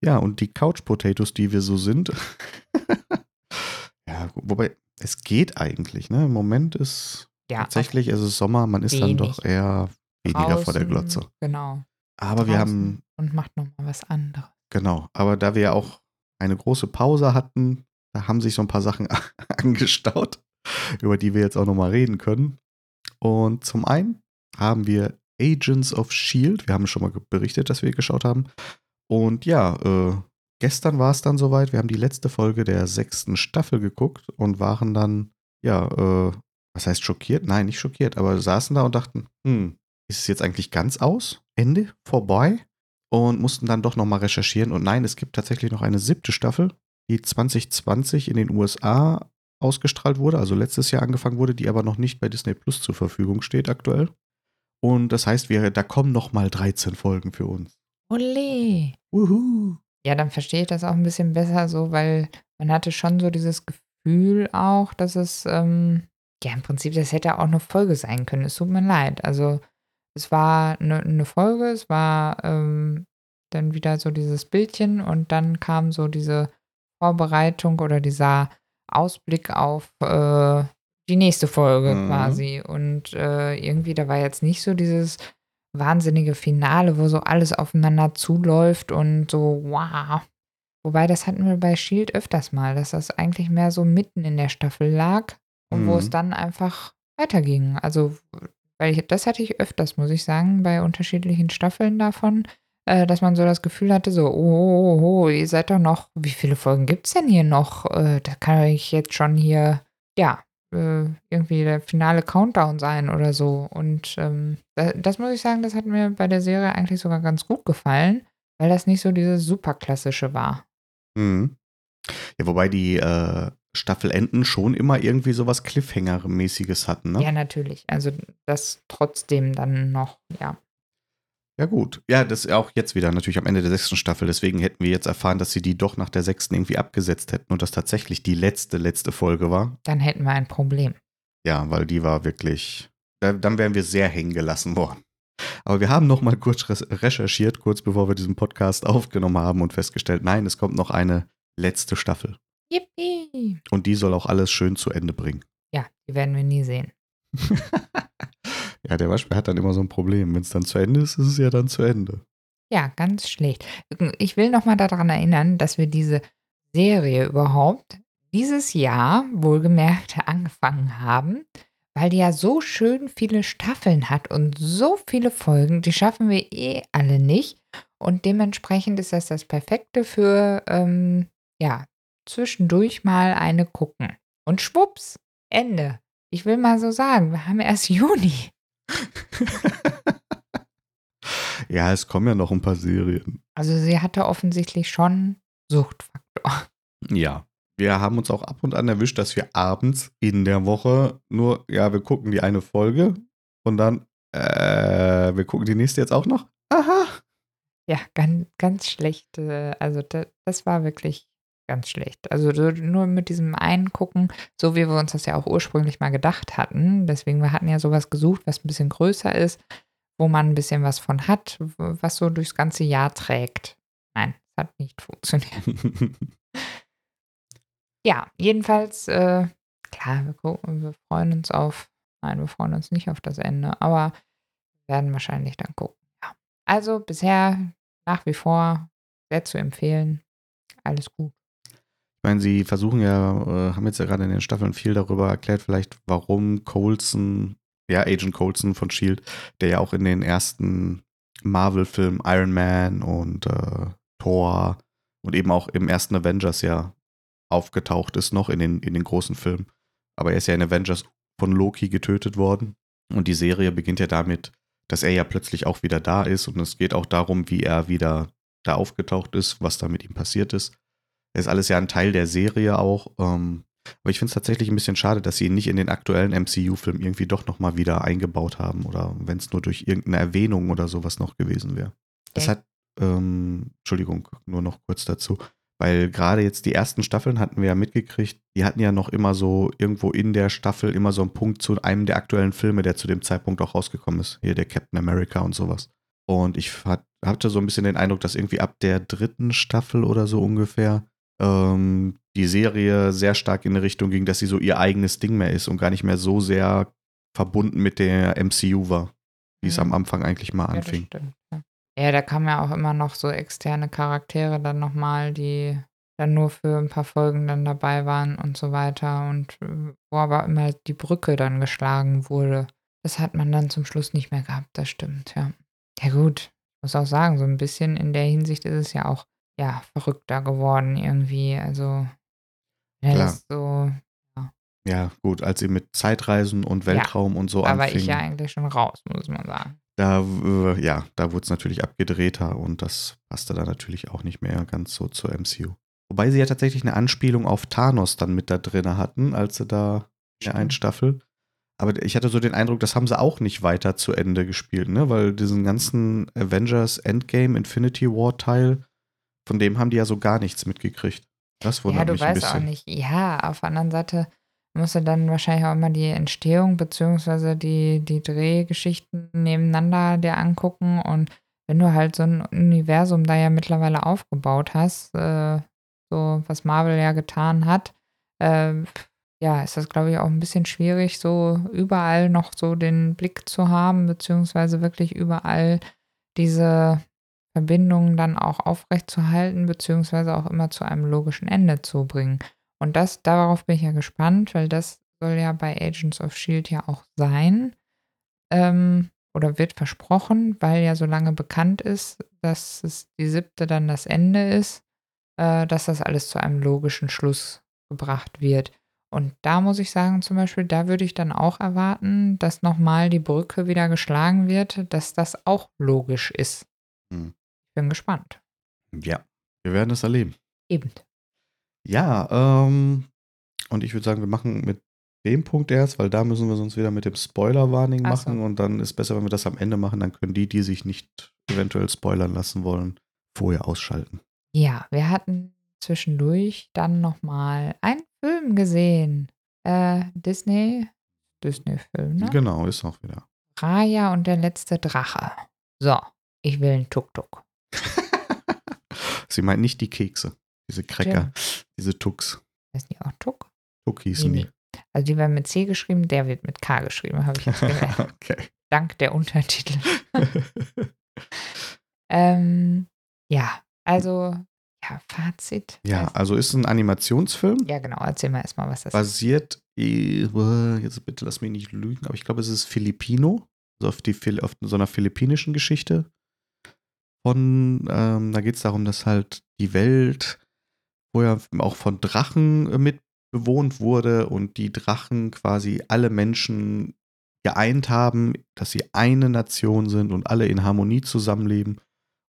Ja, und die Couch Potatoes, die wir so sind. ja, wobei, es geht eigentlich, ne? Im Moment ist ja, Tatsächlich ist es Sommer, man ist wenig. dann doch eher weniger Draußen, vor der Glotze. Genau. Aber Draußen wir haben. Und macht nochmal was anderes. Genau. Aber da wir ja auch eine große Pause hatten, da haben sich so ein paar Sachen angestaut, über die wir jetzt auch nochmal reden können. Und zum einen haben wir Agents of Shield. Wir haben schon mal berichtet, dass wir geschaut haben. Und ja, äh, gestern war es dann soweit. Wir haben die letzte Folge der sechsten Staffel geguckt und waren dann ja äh, was heißt schockiert? Nein, nicht schockiert, aber saßen da und dachten, hm, ist es jetzt eigentlich ganz aus? Ende? Vorbei? Und mussten dann doch nochmal recherchieren. Und nein, es gibt tatsächlich noch eine siebte Staffel, die 2020 in den USA ausgestrahlt wurde, also letztes Jahr angefangen wurde, die aber noch nicht bei Disney Plus zur Verfügung steht aktuell. Und das heißt, wir, da kommen nochmal 13 Folgen für uns. Ole. Wuhu. Ja, dann verstehe ich das auch ein bisschen besser so, weil man hatte schon so dieses Gefühl auch, dass es ähm, ja, im Prinzip, das hätte auch eine Folge sein können. Es tut mir leid. Also, es war eine, eine Folge, es war ähm, dann wieder so dieses Bildchen und dann kam so diese Vorbereitung oder dieser Ausblick auf äh, die nächste Folge mhm. quasi. Und äh, irgendwie, da war jetzt nicht so dieses wahnsinnige Finale, wo so alles aufeinander zuläuft und so, wow. Wobei, das hatten wir bei Shield öfters mal, dass das eigentlich mehr so mitten in der Staffel lag und mhm. wo es mhm. dann einfach weiterging. Also, weil ich, das hatte ich öfters, muss ich sagen, bei unterschiedlichen Staffeln davon, äh, dass man so das Gefühl hatte, so, oh, oh, oh, oh ihr seid doch noch, wie viele Folgen gibt es denn hier noch? Äh, da kann ich jetzt schon hier, ja, äh, irgendwie der finale Countdown sein oder so. Und ähm, das, das, muss ich sagen, das hat mir bei der Serie eigentlich sogar ganz gut gefallen, weil das nicht so dieses superklassische war. Mhm. Ja, wobei die äh, Staffelenden schon immer irgendwie sowas Cliffhanger-mäßiges hatten, ne? Ja, natürlich. Also das trotzdem dann noch, ja. Ja, gut. Ja, das ist auch jetzt wieder natürlich am Ende der sechsten Staffel. Deswegen hätten wir jetzt erfahren, dass sie die doch nach der sechsten irgendwie abgesetzt hätten und das tatsächlich die letzte, letzte Folge war. Dann hätten wir ein Problem. Ja, weil die war wirklich. Dann wären wir sehr hängen gelassen worden. Aber wir haben noch mal kurz recherchiert, kurz bevor wir diesen Podcast aufgenommen haben und festgestellt, nein, es kommt noch eine letzte Staffel. Yippie. Und die soll auch alles schön zu Ende bringen. Ja, die werden wir nie sehen. ja, der Waschbär hat dann immer so ein Problem. Wenn es dann zu Ende ist, ist es ja dann zu Ende. Ja, ganz schlecht. Ich will nochmal daran erinnern, dass wir diese Serie überhaupt dieses Jahr wohlgemerkt angefangen haben, weil die ja so schön viele Staffeln hat und so viele Folgen, die schaffen wir eh alle nicht. Und dementsprechend ist das das Perfekte für, ähm, ja, zwischendurch mal eine gucken. Und schwupps, Ende. Ich will mal so sagen, wir haben erst Juni. Ja, es kommen ja noch ein paar Serien. Also sie hatte offensichtlich schon Suchtfaktor. Ja, wir haben uns auch ab und an erwischt, dass wir abends in der Woche nur, ja, wir gucken die eine Folge und dann, äh, wir gucken die nächste jetzt auch noch. Aha. Ja, ganz, ganz schlecht. Also das, das war wirklich ganz schlecht. Also nur mit diesem einen gucken, so wie wir uns das ja auch ursprünglich mal gedacht hatten. Deswegen, wir hatten ja sowas gesucht, was ein bisschen größer ist, wo man ein bisschen was von hat, was so durchs ganze Jahr trägt. Nein, hat nicht funktioniert. ja, jedenfalls, äh, klar, wir, gucken, wir freuen uns auf, nein, wir freuen uns nicht auf das Ende, aber werden wahrscheinlich dann gucken. Ja. Also bisher nach wie vor sehr zu empfehlen. Alles gut. Ich meine, sie versuchen ja, äh, haben jetzt ja gerade in den Staffeln viel darüber erklärt, vielleicht warum Coulson, ja, Agent Coulson von Shield, der ja auch in den ersten Marvel-Filmen Iron Man und äh, Thor und eben auch im ersten Avengers ja aufgetaucht ist, noch in den, in den großen Filmen. Aber er ist ja in Avengers von Loki getötet worden. Und die Serie beginnt ja damit, dass er ja plötzlich auch wieder da ist. Und es geht auch darum, wie er wieder da aufgetaucht ist, was da mit ihm passiert ist. Das ist alles ja ein Teil der Serie auch. Ähm, aber ich finde es tatsächlich ein bisschen schade, dass sie ihn nicht in den aktuellen MCU-Film irgendwie doch nochmal wieder eingebaut haben. Oder wenn es nur durch irgendeine Erwähnung oder sowas noch gewesen wäre. Das hat, ähm, Entschuldigung, nur noch kurz dazu. Weil gerade jetzt die ersten Staffeln hatten wir ja mitgekriegt, die hatten ja noch immer so irgendwo in der Staffel immer so einen Punkt zu einem der aktuellen Filme, der zu dem Zeitpunkt auch rausgekommen ist. Hier der Captain America und sowas. Und ich hatte so ein bisschen den Eindruck, dass irgendwie ab der dritten Staffel oder so ungefähr ähm, die Serie sehr stark in eine Richtung ging, dass sie so ihr eigenes Ding mehr ist und gar nicht mehr so sehr verbunden mit der MCU war, wie es am mhm. Anfang eigentlich mal anfing. Ja, stimmt, ja. ja, da kamen ja auch immer noch so externe Charaktere dann nochmal, die dann nur für ein paar Folgen dann dabei waren und so weiter und äh, wo aber immer die Brücke dann geschlagen wurde. Das hat man dann zum Schluss nicht mehr gehabt, das stimmt, ja. Ja gut, muss auch sagen, so ein bisschen in der Hinsicht ist es ja auch ja, verrückter geworden irgendwie. Also, ja, Klar. so, ja. Ja, gut, als sie mit Zeitreisen und Weltraum ja, und so anfing. Da war ich ja eigentlich schon raus, muss man sagen. Da, äh, ja, da wurde es natürlich abgedrehter und das passte da natürlich auch nicht mehr ganz so zur MCU. Wobei sie ja tatsächlich eine Anspielung auf Thanos dann mit da drin hatten, als sie da in der einen Staffel. Aber ich hatte so den Eindruck, das haben sie auch nicht weiter zu Ende gespielt, ne? Weil diesen ganzen Avengers Endgame Infinity War Teil, von dem haben die ja so gar nichts mitgekriegt. Das wundert ja, mich ein bisschen. Ja, du weißt auch nicht. Ja, auf der anderen Seite musst du dann wahrscheinlich auch immer die Entstehung bzw. die, die Drehgeschichten nebeneinander dir angucken. Und wenn du halt so ein Universum da ja mittlerweile aufgebaut hast, äh, so was Marvel ja getan hat, äh, ja, ist das, glaube ich, auch ein bisschen schwierig, so überall noch so den Blick zu haben, beziehungsweise wirklich überall diese Verbindungen dann auch aufrechtzuerhalten, beziehungsweise auch immer zu einem logischen Ende zu bringen. Und das, darauf bin ich ja gespannt, weil das soll ja bei Agents of Shield ja auch sein. Ähm, oder wird versprochen, weil ja so lange bekannt ist, dass es die siebte dann das Ende ist, äh, dass das alles zu einem logischen Schluss gebracht wird. Und da muss ich sagen, zum Beispiel, da würde ich dann auch erwarten, dass nochmal die Brücke wieder geschlagen wird, dass das auch logisch ist. Hm. Bin gespannt. Ja, wir werden es erleben. Eben. Ja, ähm, und ich würde sagen, wir machen mit dem Punkt erst, weil da müssen wir sonst wieder mit dem Spoiler-Warning machen so. und dann ist besser, wenn wir das am Ende machen, dann können die, die sich nicht eventuell spoilern lassen wollen, vorher ausschalten. Ja, wir hatten zwischendurch dann nochmal einen Film gesehen. Äh, Disney, Disney-Film, ne? Genau, ist auch wieder. Raya und der letzte Drache. So, ich will einen Tuk-Tuk. Sie meint nicht die Kekse, diese Cracker, Stimmt. diese Tucks. Heißt die auch Tuck? Tuck hießen nee, die. Also die werden mit C geschrieben, der wird mit K geschrieben, habe ich jetzt gehört. okay. dank der Untertitel. ähm, ja, also, ja, Fazit. Ja, also ist ein Animationsfilm. Ja, genau. Erzähl mal erstmal, was das basiert, ist. Jetzt bitte lass mich nicht lügen, aber ich glaube, es ist Filipino. Also auf, die, auf so einer philippinischen Geschichte. Von, ähm, da geht es darum, dass halt die Welt vorher auch von Drachen äh, mit bewohnt wurde und die Drachen quasi alle Menschen geeint haben, dass sie eine Nation sind und alle in Harmonie zusammenleben.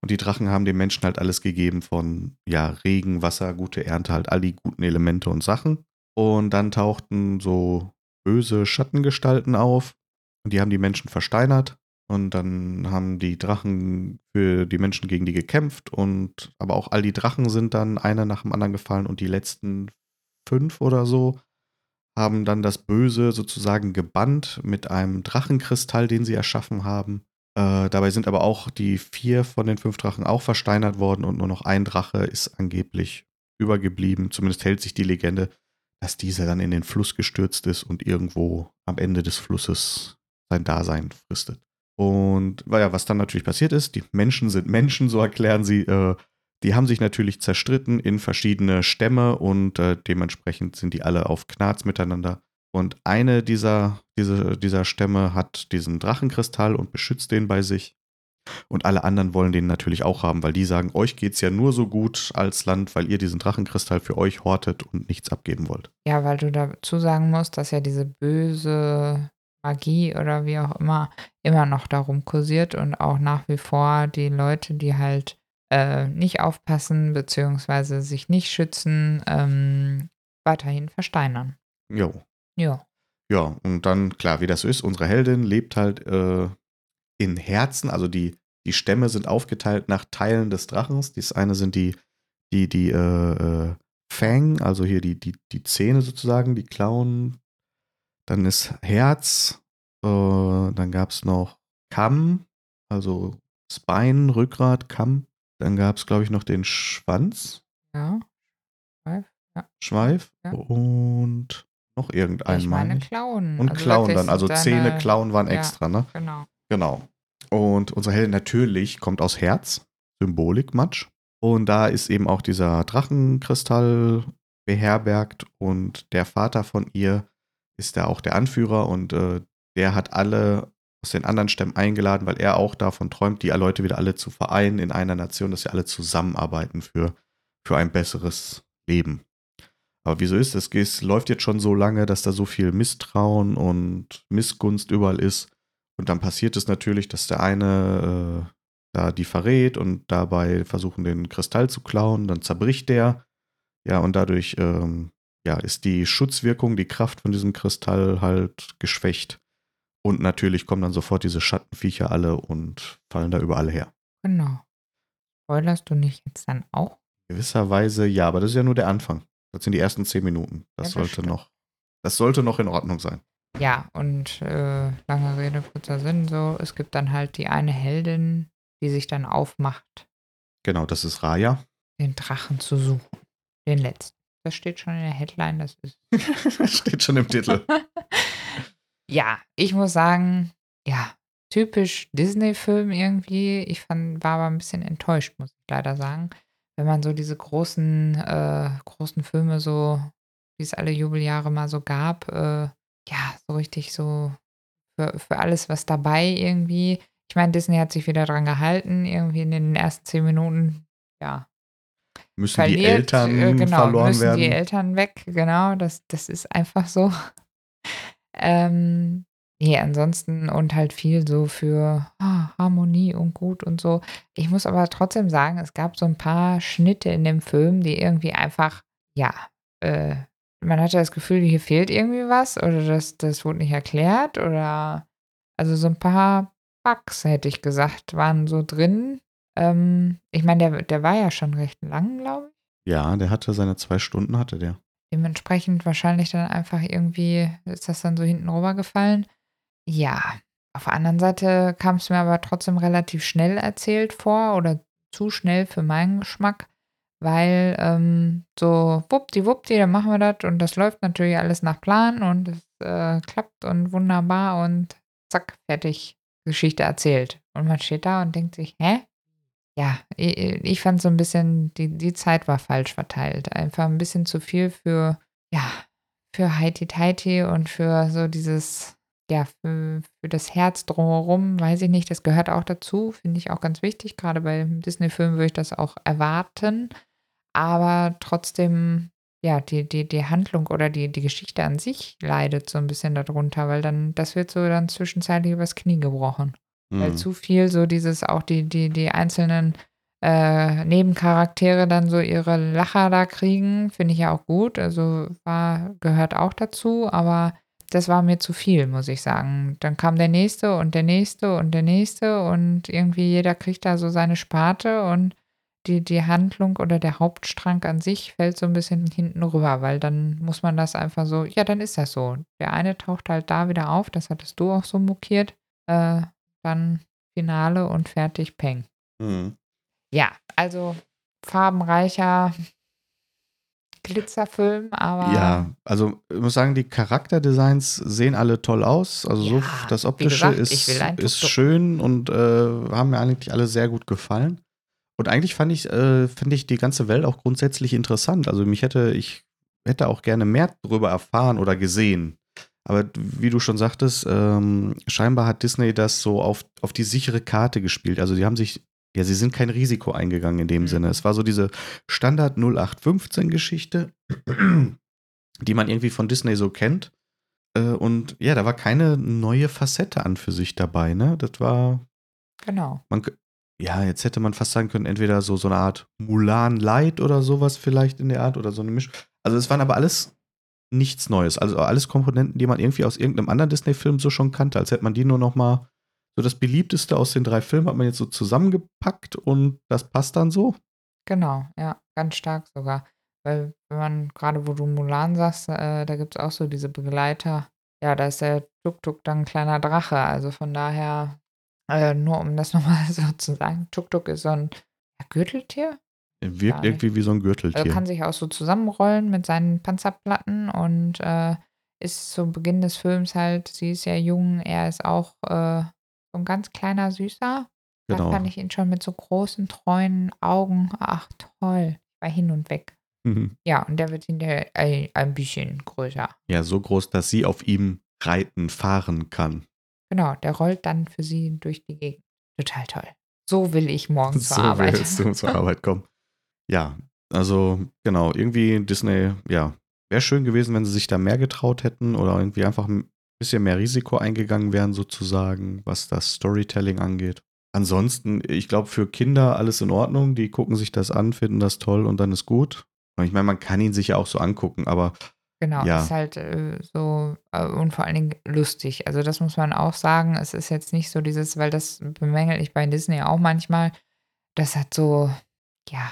Und die Drachen haben den Menschen halt alles gegeben von ja, Regen, Wasser, gute Ernte, halt all die guten Elemente und Sachen. Und dann tauchten so böse Schattengestalten auf und die haben die Menschen versteinert. Und dann haben die Drachen für die Menschen gegen die gekämpft und aber auch all die Drachen sind dann einer nach dem anderen gefallen und die letzten fünf oder so haben dann das Böse sozusagen gebannt mit einem Drachenkristall, den sie erschaffen haben. Äh, dabei sind aber auch die vier von den fünf Drachen auch versteinert worden und nur noch ein Drache ist angeblich übergeblieben. Zumindest hält sich die Legende, dass dieser dann in den Fluss gestürzt ist und irgendwo am Ende des Flusses sein Dasein fristet. Und ja, was dann natürlich passiert ist, die Menschen sind Menschen, so erklären sie, äh, die haben sich natürlich zerstritten in verschiedene Stämme und äh, dementsprechend sind die alle auf Knarz miteinander. Und eine dieser, diese, dieser Stämme hat diesen Drachenkristall und beschützt den bei sich. Und alle anderen wollen den natürlich auch haben, weil die sagen, euch geht es ja nur so gut als Land, weil ihr diesen Drachenkristall für euch hortet und nichts abgeben wollt. Ja, weil du dazu sagen musst, dass ja diese böse Magie oder wie auch immer immer noch darum kursiert und auch nach wie vor die Leute, die halt äh, nicht aufpassen bzw. sich nicht schützen, ähm, weiterhin versteinern. Jo. Ja. Ja, und dann, klar, wie das so ist, unsere Heldin lebt halt äh, in Herzen, also die, die Stämme sind aufgeteilt nach Teilen des Drachens. Das eine sind die, die, die äh, äh, Fang, also hier die, die, die Zähne sozusagen, die Klauen, dann ist Herz, äh, dann gab es noch Kamm, also Spine, Rückgrat, Kamm. Dann gab es, glaube ich, noch den Schwanz. Ja. Schweif. Ja. Schweif. Ja. Und noch irgendeinen, ich meine Klauen. Und also Klauen dann. Also deine, Zähne, Klauen waren extra, ne? Genau. Genau. Und unser Held natürlich kommt aus Herz. Symbolik, Matsch. Und da ist eben auch dieser Drachenkristall beherbergt und der Vater von ihr ist da auch der Anführer und äh, der hat alle aus den anderen Stämmen eingeladen, weil er auch davon träumt, die Leute wieder alle zu vereinen in einer Nation, dass sie alle zusammenarbeiten für, für ein besseres Leben. Aber wieso ist es? Es läuft jetzt schon so lange, dass da so viel Misstrauen und Missgunst überall ist. Und dann passiert es natürlich, dass der eine äh, da die verrät und dabei versuchen, den Kristall zu klauen. Dann zerbricht der. Ja, und dadurch ähm, ja, ist die Schutzwirkung, die Kraft von diesem Kristall halt geschwächt. Und natürlich kommen dann sofort diese Schattenviecher alle und fallen da überall her. Genau. Spoilerst du nicht jetzt dann auch? Gewisserweise ja, aber das ist ja nur der Anfang. Das sind die ersten zehn Minuten. Das, ja, das sollte stimmt. noch. Das sollte noch in Ordnung sein. Ja, und äh, lange Rede, kurzer Sinn, so, es gibt dann halt die eine Heldin, die sich dann aufmacht. Genau, das ist Raya. Den Drachen zu suchen. Den letzten. Das steht schon in der Headline, das ist. steht schon im Titel. Ja, ich muss sagen, ja, typisch Disney-Film irgendwie. Ich fand, war aber ein bisschen enttäuscht, muss ich leider sagen. Wenn man so diese großen, äh, großen Filme so, wie es alle Jubeljahre mal so gab, äh, ja, so richtig so für, für alles was dabei irgendwie. Ich meine, Disney hat sich wieder dran gehalten, irgendwie in den ersten zehn Minuten, ja. Müssen verliert, die Eltern äh, genau, verloren müssen werden? die Eltern weg, genau. Das, das ist einfach so. Ähm, nee, ansonsten und halt viel so für ah, Harmonie und gut und so. Ich muss aber trotzdem sagen, es gab so ein paar Schnitte in dem Film, die irgendwie einfach, ja, äh, man hatte das Gefühl, hier fehlt irgendwie was oder das, das wurde nicht erklärt oder also so ein paar Bugs, hätte ich gesagt, waren so drin. Ähm, ich meine, der, der war ja schon recht lang, glaube ich. Ja, der hatte seine zwei Stunden, hatte der. Dementsprechend wahrscheinlich dann einfach irgendwie ist das dann so hinten rübergefallen. Ja, auf der anderen Seite kam es mir aber trotzdem relativ schnell erzählt vor oder zu schnell für meinen Geschmack, weil ähm, so wuppdi-wuppdi, dann machen wir das und das läuft natürlich alles nach Plan und es äh, klappt und wunderbar und zack, fertig, Geschichte erzählt. Und man steht da und denkt sich, hä? Ja, ich, fand so ein bisschen, die, die Zeit war falsch verteilt. Einfach ein bisschen zu viel für, ja, für Heiti Teiti und für so dieses, ja, für, für das Herz drumherum, weiß ich nicht, das gehört auch dazu, finde ich auch ganz wichtig. Gerade bei Disney-Filmen würde ich das auch erwarten. Aber trotzdem, ja, die, die, die Handlung oder die, die Geschichte an sich leidet so ein bisschen darunter, weil dann, das wird so dann zwischenzeitlich übers Knie gebrochen. Mhm. Weil zu viel so dieses, auch die, die, die einzelnen äh, Nebencharaktere dann so ihre Lacher da kriegen, finde ich ja auch gut. Also war, gehört auch dazu, aber das war mir zu viel, muss ich sagen. Dann kam der nächste und der nächste und der nächste und irgendwie jeder kriegt da so seine Sparte und die, die Handlung oder der Hauptstrang an sich fällt so ein bisschen hinten rüber, weil dann muss man das einfach so, ja, dann ist das so. Der eine taucht halt da wieder auf, das hattest du auch so mokiert. Äh, dann Finale und fertig, peng. Mhm. Ja, also farbenreicher Glitzerfilm, aber. Ja, also ich muss sagen, die Charakterdesigns sehen alle toll aus. Also ja, so das Optische gesagt, ist, ist schön und äh, haben mir eigentlich alle sehr gut gefallen. Und eigentlich fand ich, äh, fand ich die ganze Welt auch grundsätzlich interessant. Also mich hätte, ich hätte auch gerne mehr darüber erfahren oder gesehen. Aber wie du schon sagtest, ähm, scheinbar hat Disney das so auf, auf die sichere Karte gespielt. Also die haben sich ja, sie sind kein Risiko eingegangen in dem mhm. Sinne. Es war so diese Standard 0815-Geschichte, die man irgendwie von Disney so kennt. Äh, und ja, da war keine neue Facette an für sich dabei, ne? Das war. Genau. Man, ja, jetzt hätte man fast sagen können, entweder so, so eine Art Mulan Light oder sowas vielleicht in der Art oder so eine Mischung. Also es waren aber alles nichts Neues. Also alles Komponenten, die man irgendwie aus irgendeinem anderen Disney-Film so schon kannte, als hätte man die nur noch mal so das beliebteste aus den drei Filmen hat man jetzt so zusammengepackt und das passt dann so. Genau, ja, ganz stark sogar. Weil, wenn man, gerade wo du Mulan sagst, äh, da gibt es auch so diese Begleiter. Ja, da ist der Tuk-Tuk dann ein kleiner Drache. Also von daher, äh, nur um das nochmal so zu sagen, Tuk-Tuk ist so ein Gürteltier. Er wirkt irgendwie wie so ein Gürteltier. Also kann sich auch so zusammenrollen mit seinen Panzerplatten und äh, ist zu Beginn des Films halt, sie ist ja jung, er ist auch äh, so ein ganz kleiner Süßer. Da Genau. fand ich ihn schon mit so großen, treuen Augen. Ach, toll. Ich war hin und weg. Mhm. Ja, und der wird hinterher ein, ein bisschen größer. Ja, so groß, dass sie auf ihm reiten, fahren kann. Genau, der rollt dann für sie durch die Gegend. Total toll. So will ich morgen zur So Arbeit. willst du zur Arbeit kommen. Ja, also genau, irgendwie Disney, ja, wäre schön gewesen, wenn sie sich da mehr getraut hätten oder irgendwie einfach bisschen mehr Risiko eingegangen wären, sozusagen, was das Storytelling angeht. Ansonsten, ich glaube, für Kinder alles in Ordnung. Die gucken sich das an, finden das toll und dann ist gut. Und ich meine, man kann ihn sich ja auch so angucken, aber. Genau, ja. ist halt äh, so äh, und vor allen Dingen lustig. Also, das muss man auch sagen. Es ist jetzt nicht so dieses, weil das bemängel ich bei Disney auch manchmal. Das hat so, ja,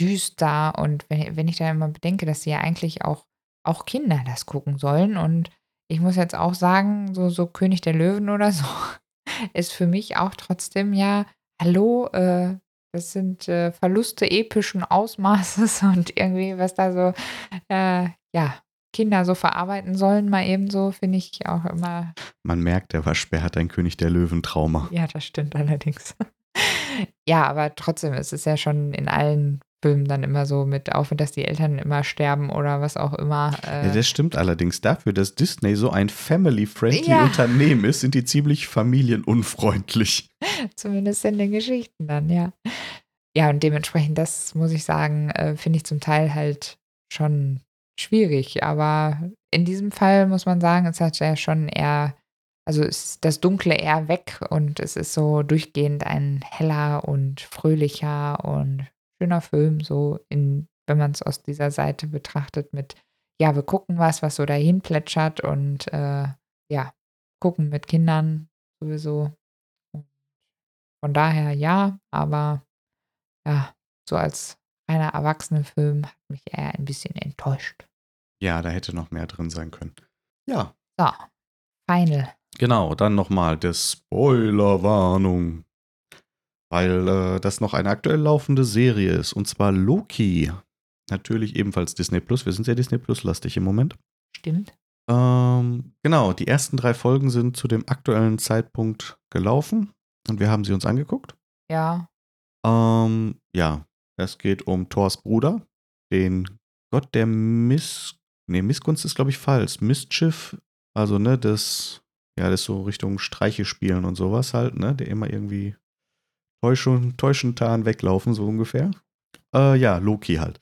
düster und wenn, wenn ich da immer bedenke, dass sie ja eigentlich auch, auch Kinder das gucken sollen und ich muss jetzt auch sagen, so, so König der Löwen oder so ist für mich auch trotzdem ja, hallo, äh, das sind äh, Verluste epischen Ausmaßes und irgendwie, was da so, äh, ja, Kinder so verarbeiten sollen, mal eben so, finde ich auch immer. Man merkt, der Waschbär hat ein König der Löwen-Trauma. Ja, das stimmt allerdings. ja, aber trotzdem ist es ja schon in allen Filmen dann immer so mit auf, dass die Eltern immer sterben oder was auch immer. Äh. Ja, das stimmt allerdings. Dafür, dass Disney so ein family-friendly ja. Unternehmen ist, sind die ziemlich familienunfreundlich. Zumindest in den Geschichten dann, ja. Ja, und dementsprechend, das muss ich sagen, äh, finde ich zum Teil halt schon schwierig. Aber in diesem Fall muss man sagen, es hat ja schon eher, also ist das Dunkle eher weg und es ist so durchgehend ein heller und fröhlicher und schöner Film, so in, wenn man es aus dieser Seite betrachtet, mit, ja, wir gucken was, was so dahin plätschert und äh, ja, gucken mit Kindern sowieso. Von daher ja, aber ja, so als reiner Erwachsenenfilm hat mich eher ein bisschen enttäuscht. Ja, da hätte noch mehr drin sein können. Ja. So, Final. Genau, dann nochmal der Spoilerwarnung weil äh, das noch eine aktuell laufende Serie ist, und zwar Loki. Natürlich ebenfalls Disney Plus. Wir sind sehr Disney Plus lastig im Moment. Stimmt. Ähm, genau, die ersten drei Folgen sind zu dem aktuellen Zeitpunkt gelaufen und wir haben sie uns angeguckt. Ja. Ähm, ja, es geht um Thors Bruder, den Gott der Miss. Nee, Missgunst ist, glaube ich, falsch. Mischief, also, ne, das, ja, das so Richtung Streiche spielen und sowas halt, ne, der immer irgendwie täuschend, täuschend Tarn weglaufen, so ungefähr. Äh, ja, Loki halt.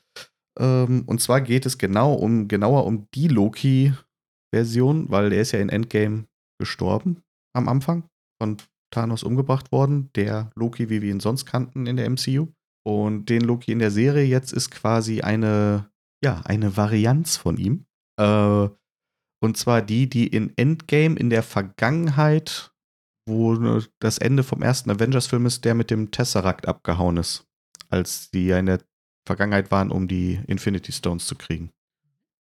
Ähm, und zwar geht es genau um, genauer um die Loki-Version, weil der ist ja in Endgame gestorben am Anfang, von Thanos umgebracht worden. Der Loki, wie wir ihn sonst kannten in der MCU. Und den Loki in der Serie jetzt ist quasi eine, ja, eine Varianz von ihm. Äh, und zwar die, die in Endgame in der Vergangenheit, wo das Ende vom ersten Avengers-Film ist, der mit dem Tesseract abgehauen ist. Als die ja in der Vergangenheit waren, um die Infinity Stones zu kriegen.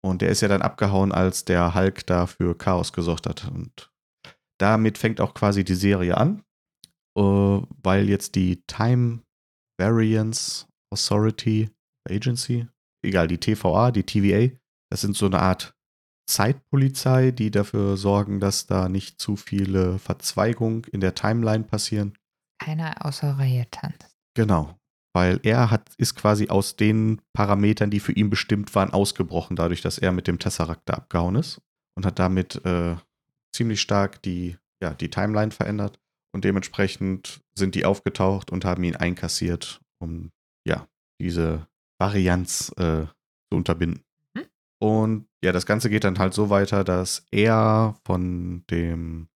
Und der ist ja dann abgehauen, als der Hulk da für Chaos gesorgt hat. Und damit fängt auch quasi die Serie an, äh, weil jetzt die Time Variance Authority Agency, egal, die TVA, die TVA, das sind so eine Art Zeitpolizei, die dafür sorgen, dass da nicht zu viele Verzweigungen in der Timeline passieren. Keiner außer Reihe tanzt. Genau, weil er hat, ist quasi aus den Parametern, die für ihn bestimmt waren, ausgebrochen, dadurch, dass er mit dem Tesseract da abgehauen ist und hat damit äh, ziemlich stark die, ja, die Timeline verändert. Und dementsprechend sind die aufgetaucht und haben ihn einkassiert, um ja, diese Varianz äh, zu unterbinden. Und ja, das Ganze geht dann halt so weiter, dass er von dem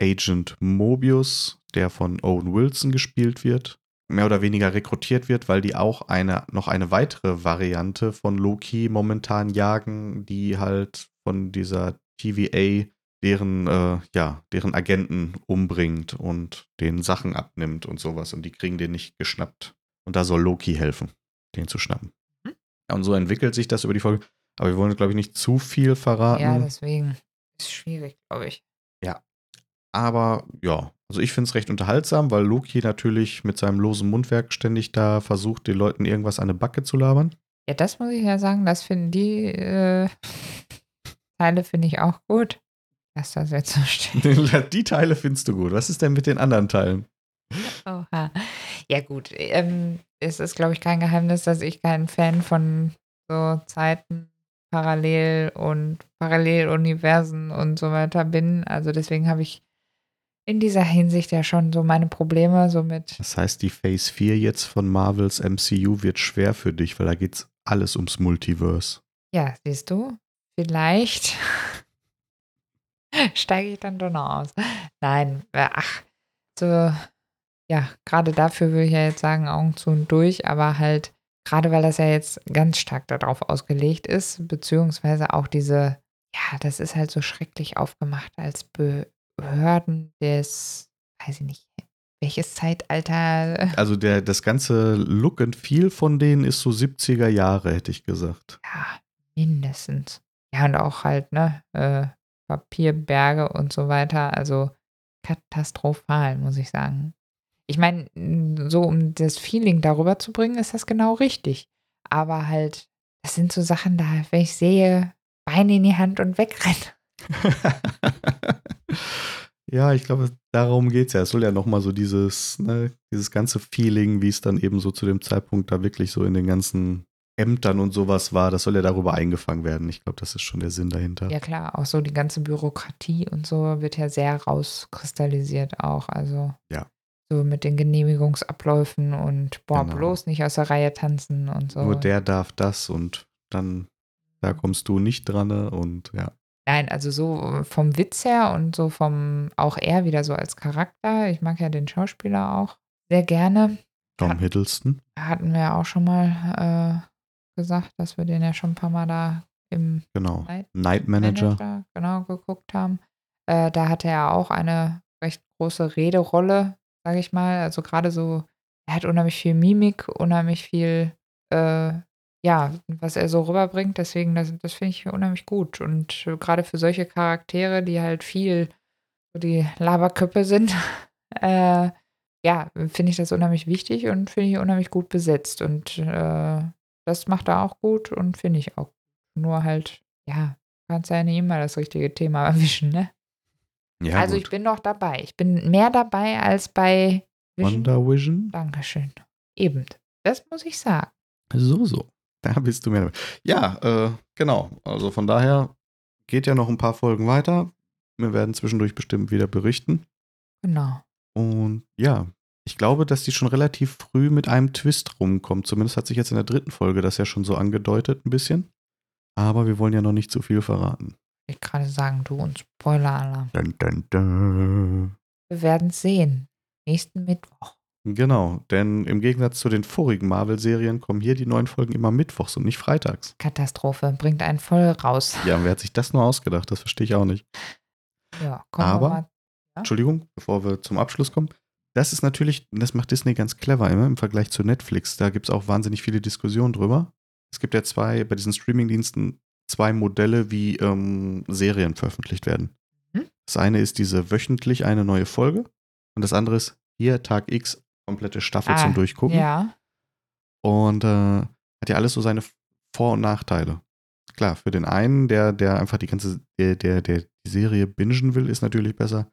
Agent Mobius, der von Owen Wilson gespielt wird, mehr oder weniger rekrutiert wird, weil die auch eine, noch eine weitere Variante von Loki momentan jagen, die halt von dieser TVA deren, äh, ja, deren Agenten umbringt und den Sachen abnimmt und sowas. Und die kriegen den nicht geschnappt. Und da soll Loki helfen, den zu schnappen. Hm? Ja, und so entwickelt sich das über die Folge. Aber wir wollen, glaube ich, nicht zu viel verraten. Ja, deswegen ist schwierig, glaube ich. Ja. Aber ja, also ich finde es recht unterhaltsam, weil Loki natürlich mit seinem losen Mundwerk ständig da versucht, den Leuten irgendwas an eine Backe zu labern. Ja, das muss ich ja sagen, das finden die äh, Teile finde ich auch gut. Dass das jetzt so steht. Die Teile findest du gut. Was ist denn mit den anderen Teilen? Oha. Ja, gut. Ähm, es ist, glaube ich, kein Geheimnis, dass ich kein Fan von so Zeiten parallel und Paralleluniversen und so weiter bin. Also deswegen habe ich in dieser Hinsicht ja schon so meine Probleme so mit. Das heißt, die Phase 4 jetzt von Marvels MCU wird schwer für dich, weil da geht es alles ums Multiverse. Ja, siehst du? Vielleicht steige ich dann doch noch aus. Nein, äh, ach, so, ja, gerade dafür würde ich ja jetzt sagen, Augen zu und durch, aber halt, gerade weil das ja jetzt ganz stark darauf ausgelegt ist, beziehungsweise auch diese, ja, das ist halt so schrecklich aufgemacht als Behörden des, weiß ich nicht, welches Zeitalter. Also der, das ganze Look and Feel von denen ist so 70er Jahre, hätte ich gesagt. Ja, mindestens. Ja, und auch halt, ne, äh, Papierberge und so weiter. Also katastrophal, muss ich sagen. Ich meine, so um das Feeling darüber zu bringen, ist das genau richtig. Aber halt, das sind so Sachen da, wenn ich sehe, Beine in die Hand und wegrennen. ja, ich glaube, darum geht es ja. Es soll ja nochmal so dieses, ne, dieses ganze Feeling, wie es dann eben so zu dem Zeitpunkt da wirklich so in den ganzen Ämtern und sowas war, das soll ja darüber eingefangen werden. Ich glaube, das ist schon der Sinn dahinter. Ja klar, auch so die ganze Bürokratie und so wird ja sehr rauskristallisiert auch. Also ja. So mit den Genehmigungsabläufen und boah, genau. bloß nicht aus der Reihe tanzen und so. Nur der darf das und dann, da kommst du nicht dran und ja. Nein, also so vom Witz her und so vom, auch er wieder so als Charakter. Ich mag ja den Schauspieler auch sehr gerne. Tom Hiddleston. Hatten wir auch schon mal äh, gesagt, dass wir den ja schon ein paar Mal da im genau. Night, Night Manager. Manager. genau geguckt haben. Äh, da hatte er auch eine recht große Rederolle, sage ich mal. Also gerade so, er hat unheimlich viel Mimik, unheimlich viel, äh, ja, was er so rüberbringt. Deswegen, das, das finde ich unheimlich gut. Und gerade für solche Charaktere, die halt viel so die Laberköppe sind, äh, ja, finde ich das unheimlich wichtig und finde ich unheimlich gut besetzt. Und äh, das macht er auch gut und finde ich auch. Nur halt, ja, kannst ja nicht immer das richtige Thema erwischen, ne? Ja, also gut. ich bin noch dabei. Ich bin mehr dabei als bei Vision. Wonder Vision? Dankeschön. Eben. Das muss ich sagen. So, so. Da bist du mehr dabei. Ja, äh, genau. Also von daher geht ja noch ein paar Folgen weiter. Wir werden zwischendurch bestimmt wieder berichten. Genau. Und ja, ich glaube, dass die schon relativ früh mit einem Twist rumkommt. Zumindest hat sich jetzt in der dritten Folge das ja schon so angedeutet, ein bisschen. Aber wir wollen ja noch nicht zu viel verraten. Ich gerade sagen, du und Spoiler-Alarm. Dun, dun, dun. Wir werden sehen. Nächsten Mittwoch. Genau, denn im Gegensatz zu den vorigen Marvel-Serien kommen hier die neuen Folgen immer mittwochs und nicht freitags. Katastrophe. Bringt einen voll raus. Ja, wer hat sich das nur ausgedacht? Das verstehe ich auch nicht. Ja, kommen Aber- wir mal. Entschuldigung, bevor wir zum Abschluss kommen. Das ist natürlich, das macht Disney ganz clever immer im Vergleich zu Netflix. Da gibt es auch wahnsinnig viele Diskussionen drüber. Es gibt ja zwei, bei diesen Streamingdiensten zwei Modelle, wie ähm, Serien veröffentlicht werden. Mhm. Das eine ist diese wöchentlich eine neue Folge und das andere ist hier Tag X, komplette Staffel Ah, zum Durchgucken. Ja. Und äh, hat ja alles so seine Vor- und Nachteile. Klar, für den einen, der, der einfach die ganze, der, der, der die Serie bingen will, ist natürlich besser.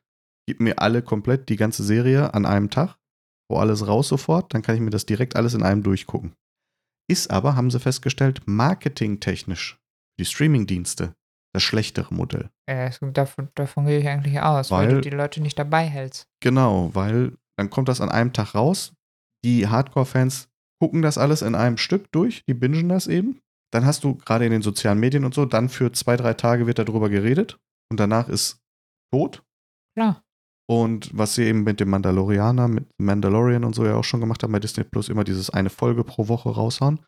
Gib mir alle komplett die ganze Serie an einem Tag, wo alles raus sofort, dann kann ich mir das direkt alles in einem durchgucken. Ist aber, haben sie festgestellt, marketingtechnisch die Streamingdienste das schlechtere Modell. Äh, davon, davon gehe ich eigentlich aus, weil, Weil- du die Leute nicht dabei hältst. Genau, weil dann kommt das an einem Tag raus. Die Hardcore-Fans gucken das alles in einem Stück durch, die bingen das eben. Dann hast du gerade in den sozialen Medien und so, dann für zwei, drei Tage wird darüber geredet und danach ist tot. Klar. Und was sie eben mit dem Mandalorianer, mit Mandalorian und so ja auch schon gemacht haben bei Disney Plus, immer dieses eine Folge pro Woche raushauen.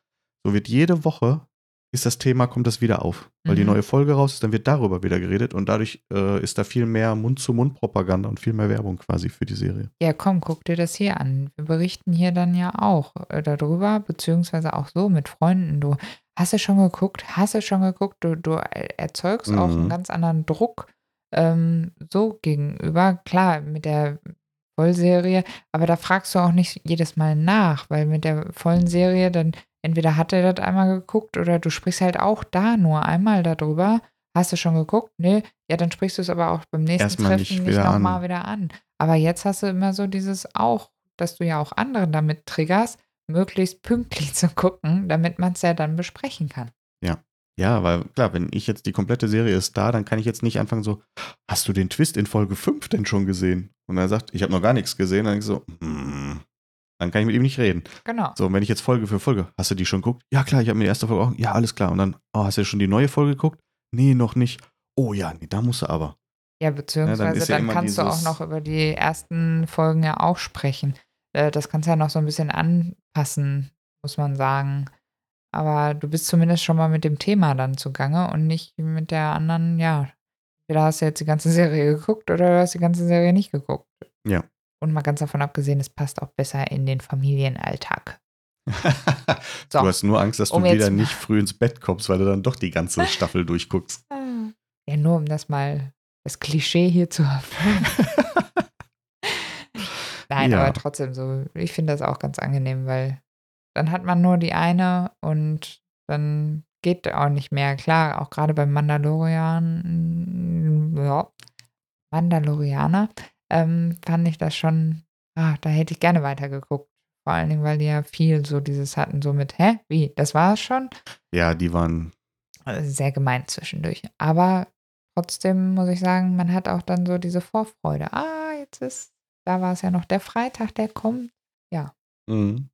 So wird jede Woche ist das Thema, kommt das wieder auf. Weil die Mhm. neue Folge raus ist, dann wird darüber wieder geredet und dadurch äh, ist da viel mehr Mund-zu-Mund-Propaganda und viel mehr Werbung quasi für die Serie. Ja, komm, guck dir das hier an. Wir berichten hier dann ja auch äh, darüber, beziehungsweise auch so mit Freunden. Du hast du schon geguckt, hast du schon geguckt, du, du erzeugst auch Mhm. einen ganz anderen Druck ähm, so gegenüber. Klar, mit der Vollserie, aber da fragst du auch nicht jedes Mal nach, weil mit der vollen Serie dann entweder hat er das einmal geguckt oder du sprichst halt auch da nur einmal darüber. Hast du schon geguckt? Nee, ja, dann sprichst du es aber auch beim nächsten Erstmal Treffen nicht nicht, nochmal wieder an. Aber jetzt hast du immer so dieses auch, dass du ja auch andere damit triggerst, möglichst pünktlich zu gucken, damit man es ja dann besprechen kann. Ja, weil klar, wenn ich jetzt die komplette Serie ist da, dann kann ich jetzt nicht anfangen so, hast du den Twist in Folge 5 denn schon gesehen? Und er sagt, ich habe noch gar nichts gesehen, dann denk ich so, hm, dann kann ich mit ihm nicht reden. Genau. So, und wenn ich jetzt Folge für Folge, hast du die schon geguckt? Ja, klar, ich habe mir die erste Folge auch, ja, alles klar. Und dann, oh, hast du schon die neue Folge geguckt? Nee, noch nicht. Oh ja, nee, da musst du aber. Ja, beziehungsweise ja dann immer kannst du auch noch über die ersten Folgen ja auch sprechen. Äh, Das kannst du ja noch so ein bisschen anpassen, muss man sagen. Aber du bist zumindest schon mal mit dem Thema dann zugange und nicht mit der anderen, ja. Entweder hast du jetzt die ganze Serie geguckt oder du hast die ganze Serie nicht geguckt. Ja. Und mal ganz davon abgesehen, es passt auch besser in den Familienalltag. So. Du hast nur Angst, dass du Um wieder nicht früh ins Bett kommst, weil du dann doch die ganze Staffel durchguckst. Ja, nur um das mal, das Klischee hier zu erfüllen. Nein, Ja. aber trotzdem so, ich finde das auch ganz angenehm, weil dann hat man nur die eine und dann geht auch nicht mehr. Klar, auch gerade beim Mandalorian, ja, Mandalorianer, ähm, fand ich das schon, ah, da hätte ich gerne weitergeguckt. Vor allen Dingen, weil die ja viel so dieses hatten, so mit, hä, wie, das war es schon? Ja, die waren, Also sehr gemein zwischendurch. Aber trotzdem muss ich sagen, man hat auch dann so diese Vorfreude. Ah, jetzt ist, da war es ja noch der Freitag, der kommt. mhm.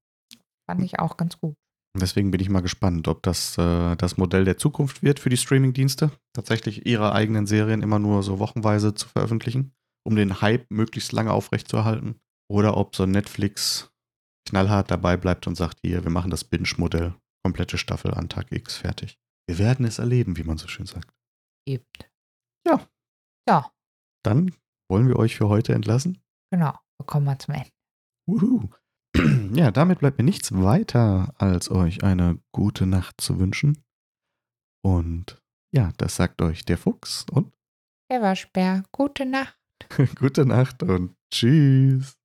Fand ich auch ganz gut. Deswegen bin ich mal gespannt, ob das äh, das Modell der Zukunft wird für die Streamingdienste. Tatsächlich ihre eigenen Serien immer nur so wochenweise zu veröffentlichen, um den Hype möglichst lange aufrechtzuerhalten. Oder ob so Netflix knallhart dabei bleibt und sagt, hier, wir machen das Binge-Modell, komplette Staffel an Tag X fertig. Wir werden es erleben, wie man so schön sagt. Eben. Ja. Ja, Dann wollen wir euch für heute entlassen. genau. Wir kommen mal zum Ende. Wuhu. Ja, damit bleibt mir nichts weiter, als euch eine gute Nacht zu wünschen. Und ja, das sagt euch der Fuchs und Der Waschbär. Gute Nacht. Gute Nacht und tschüss.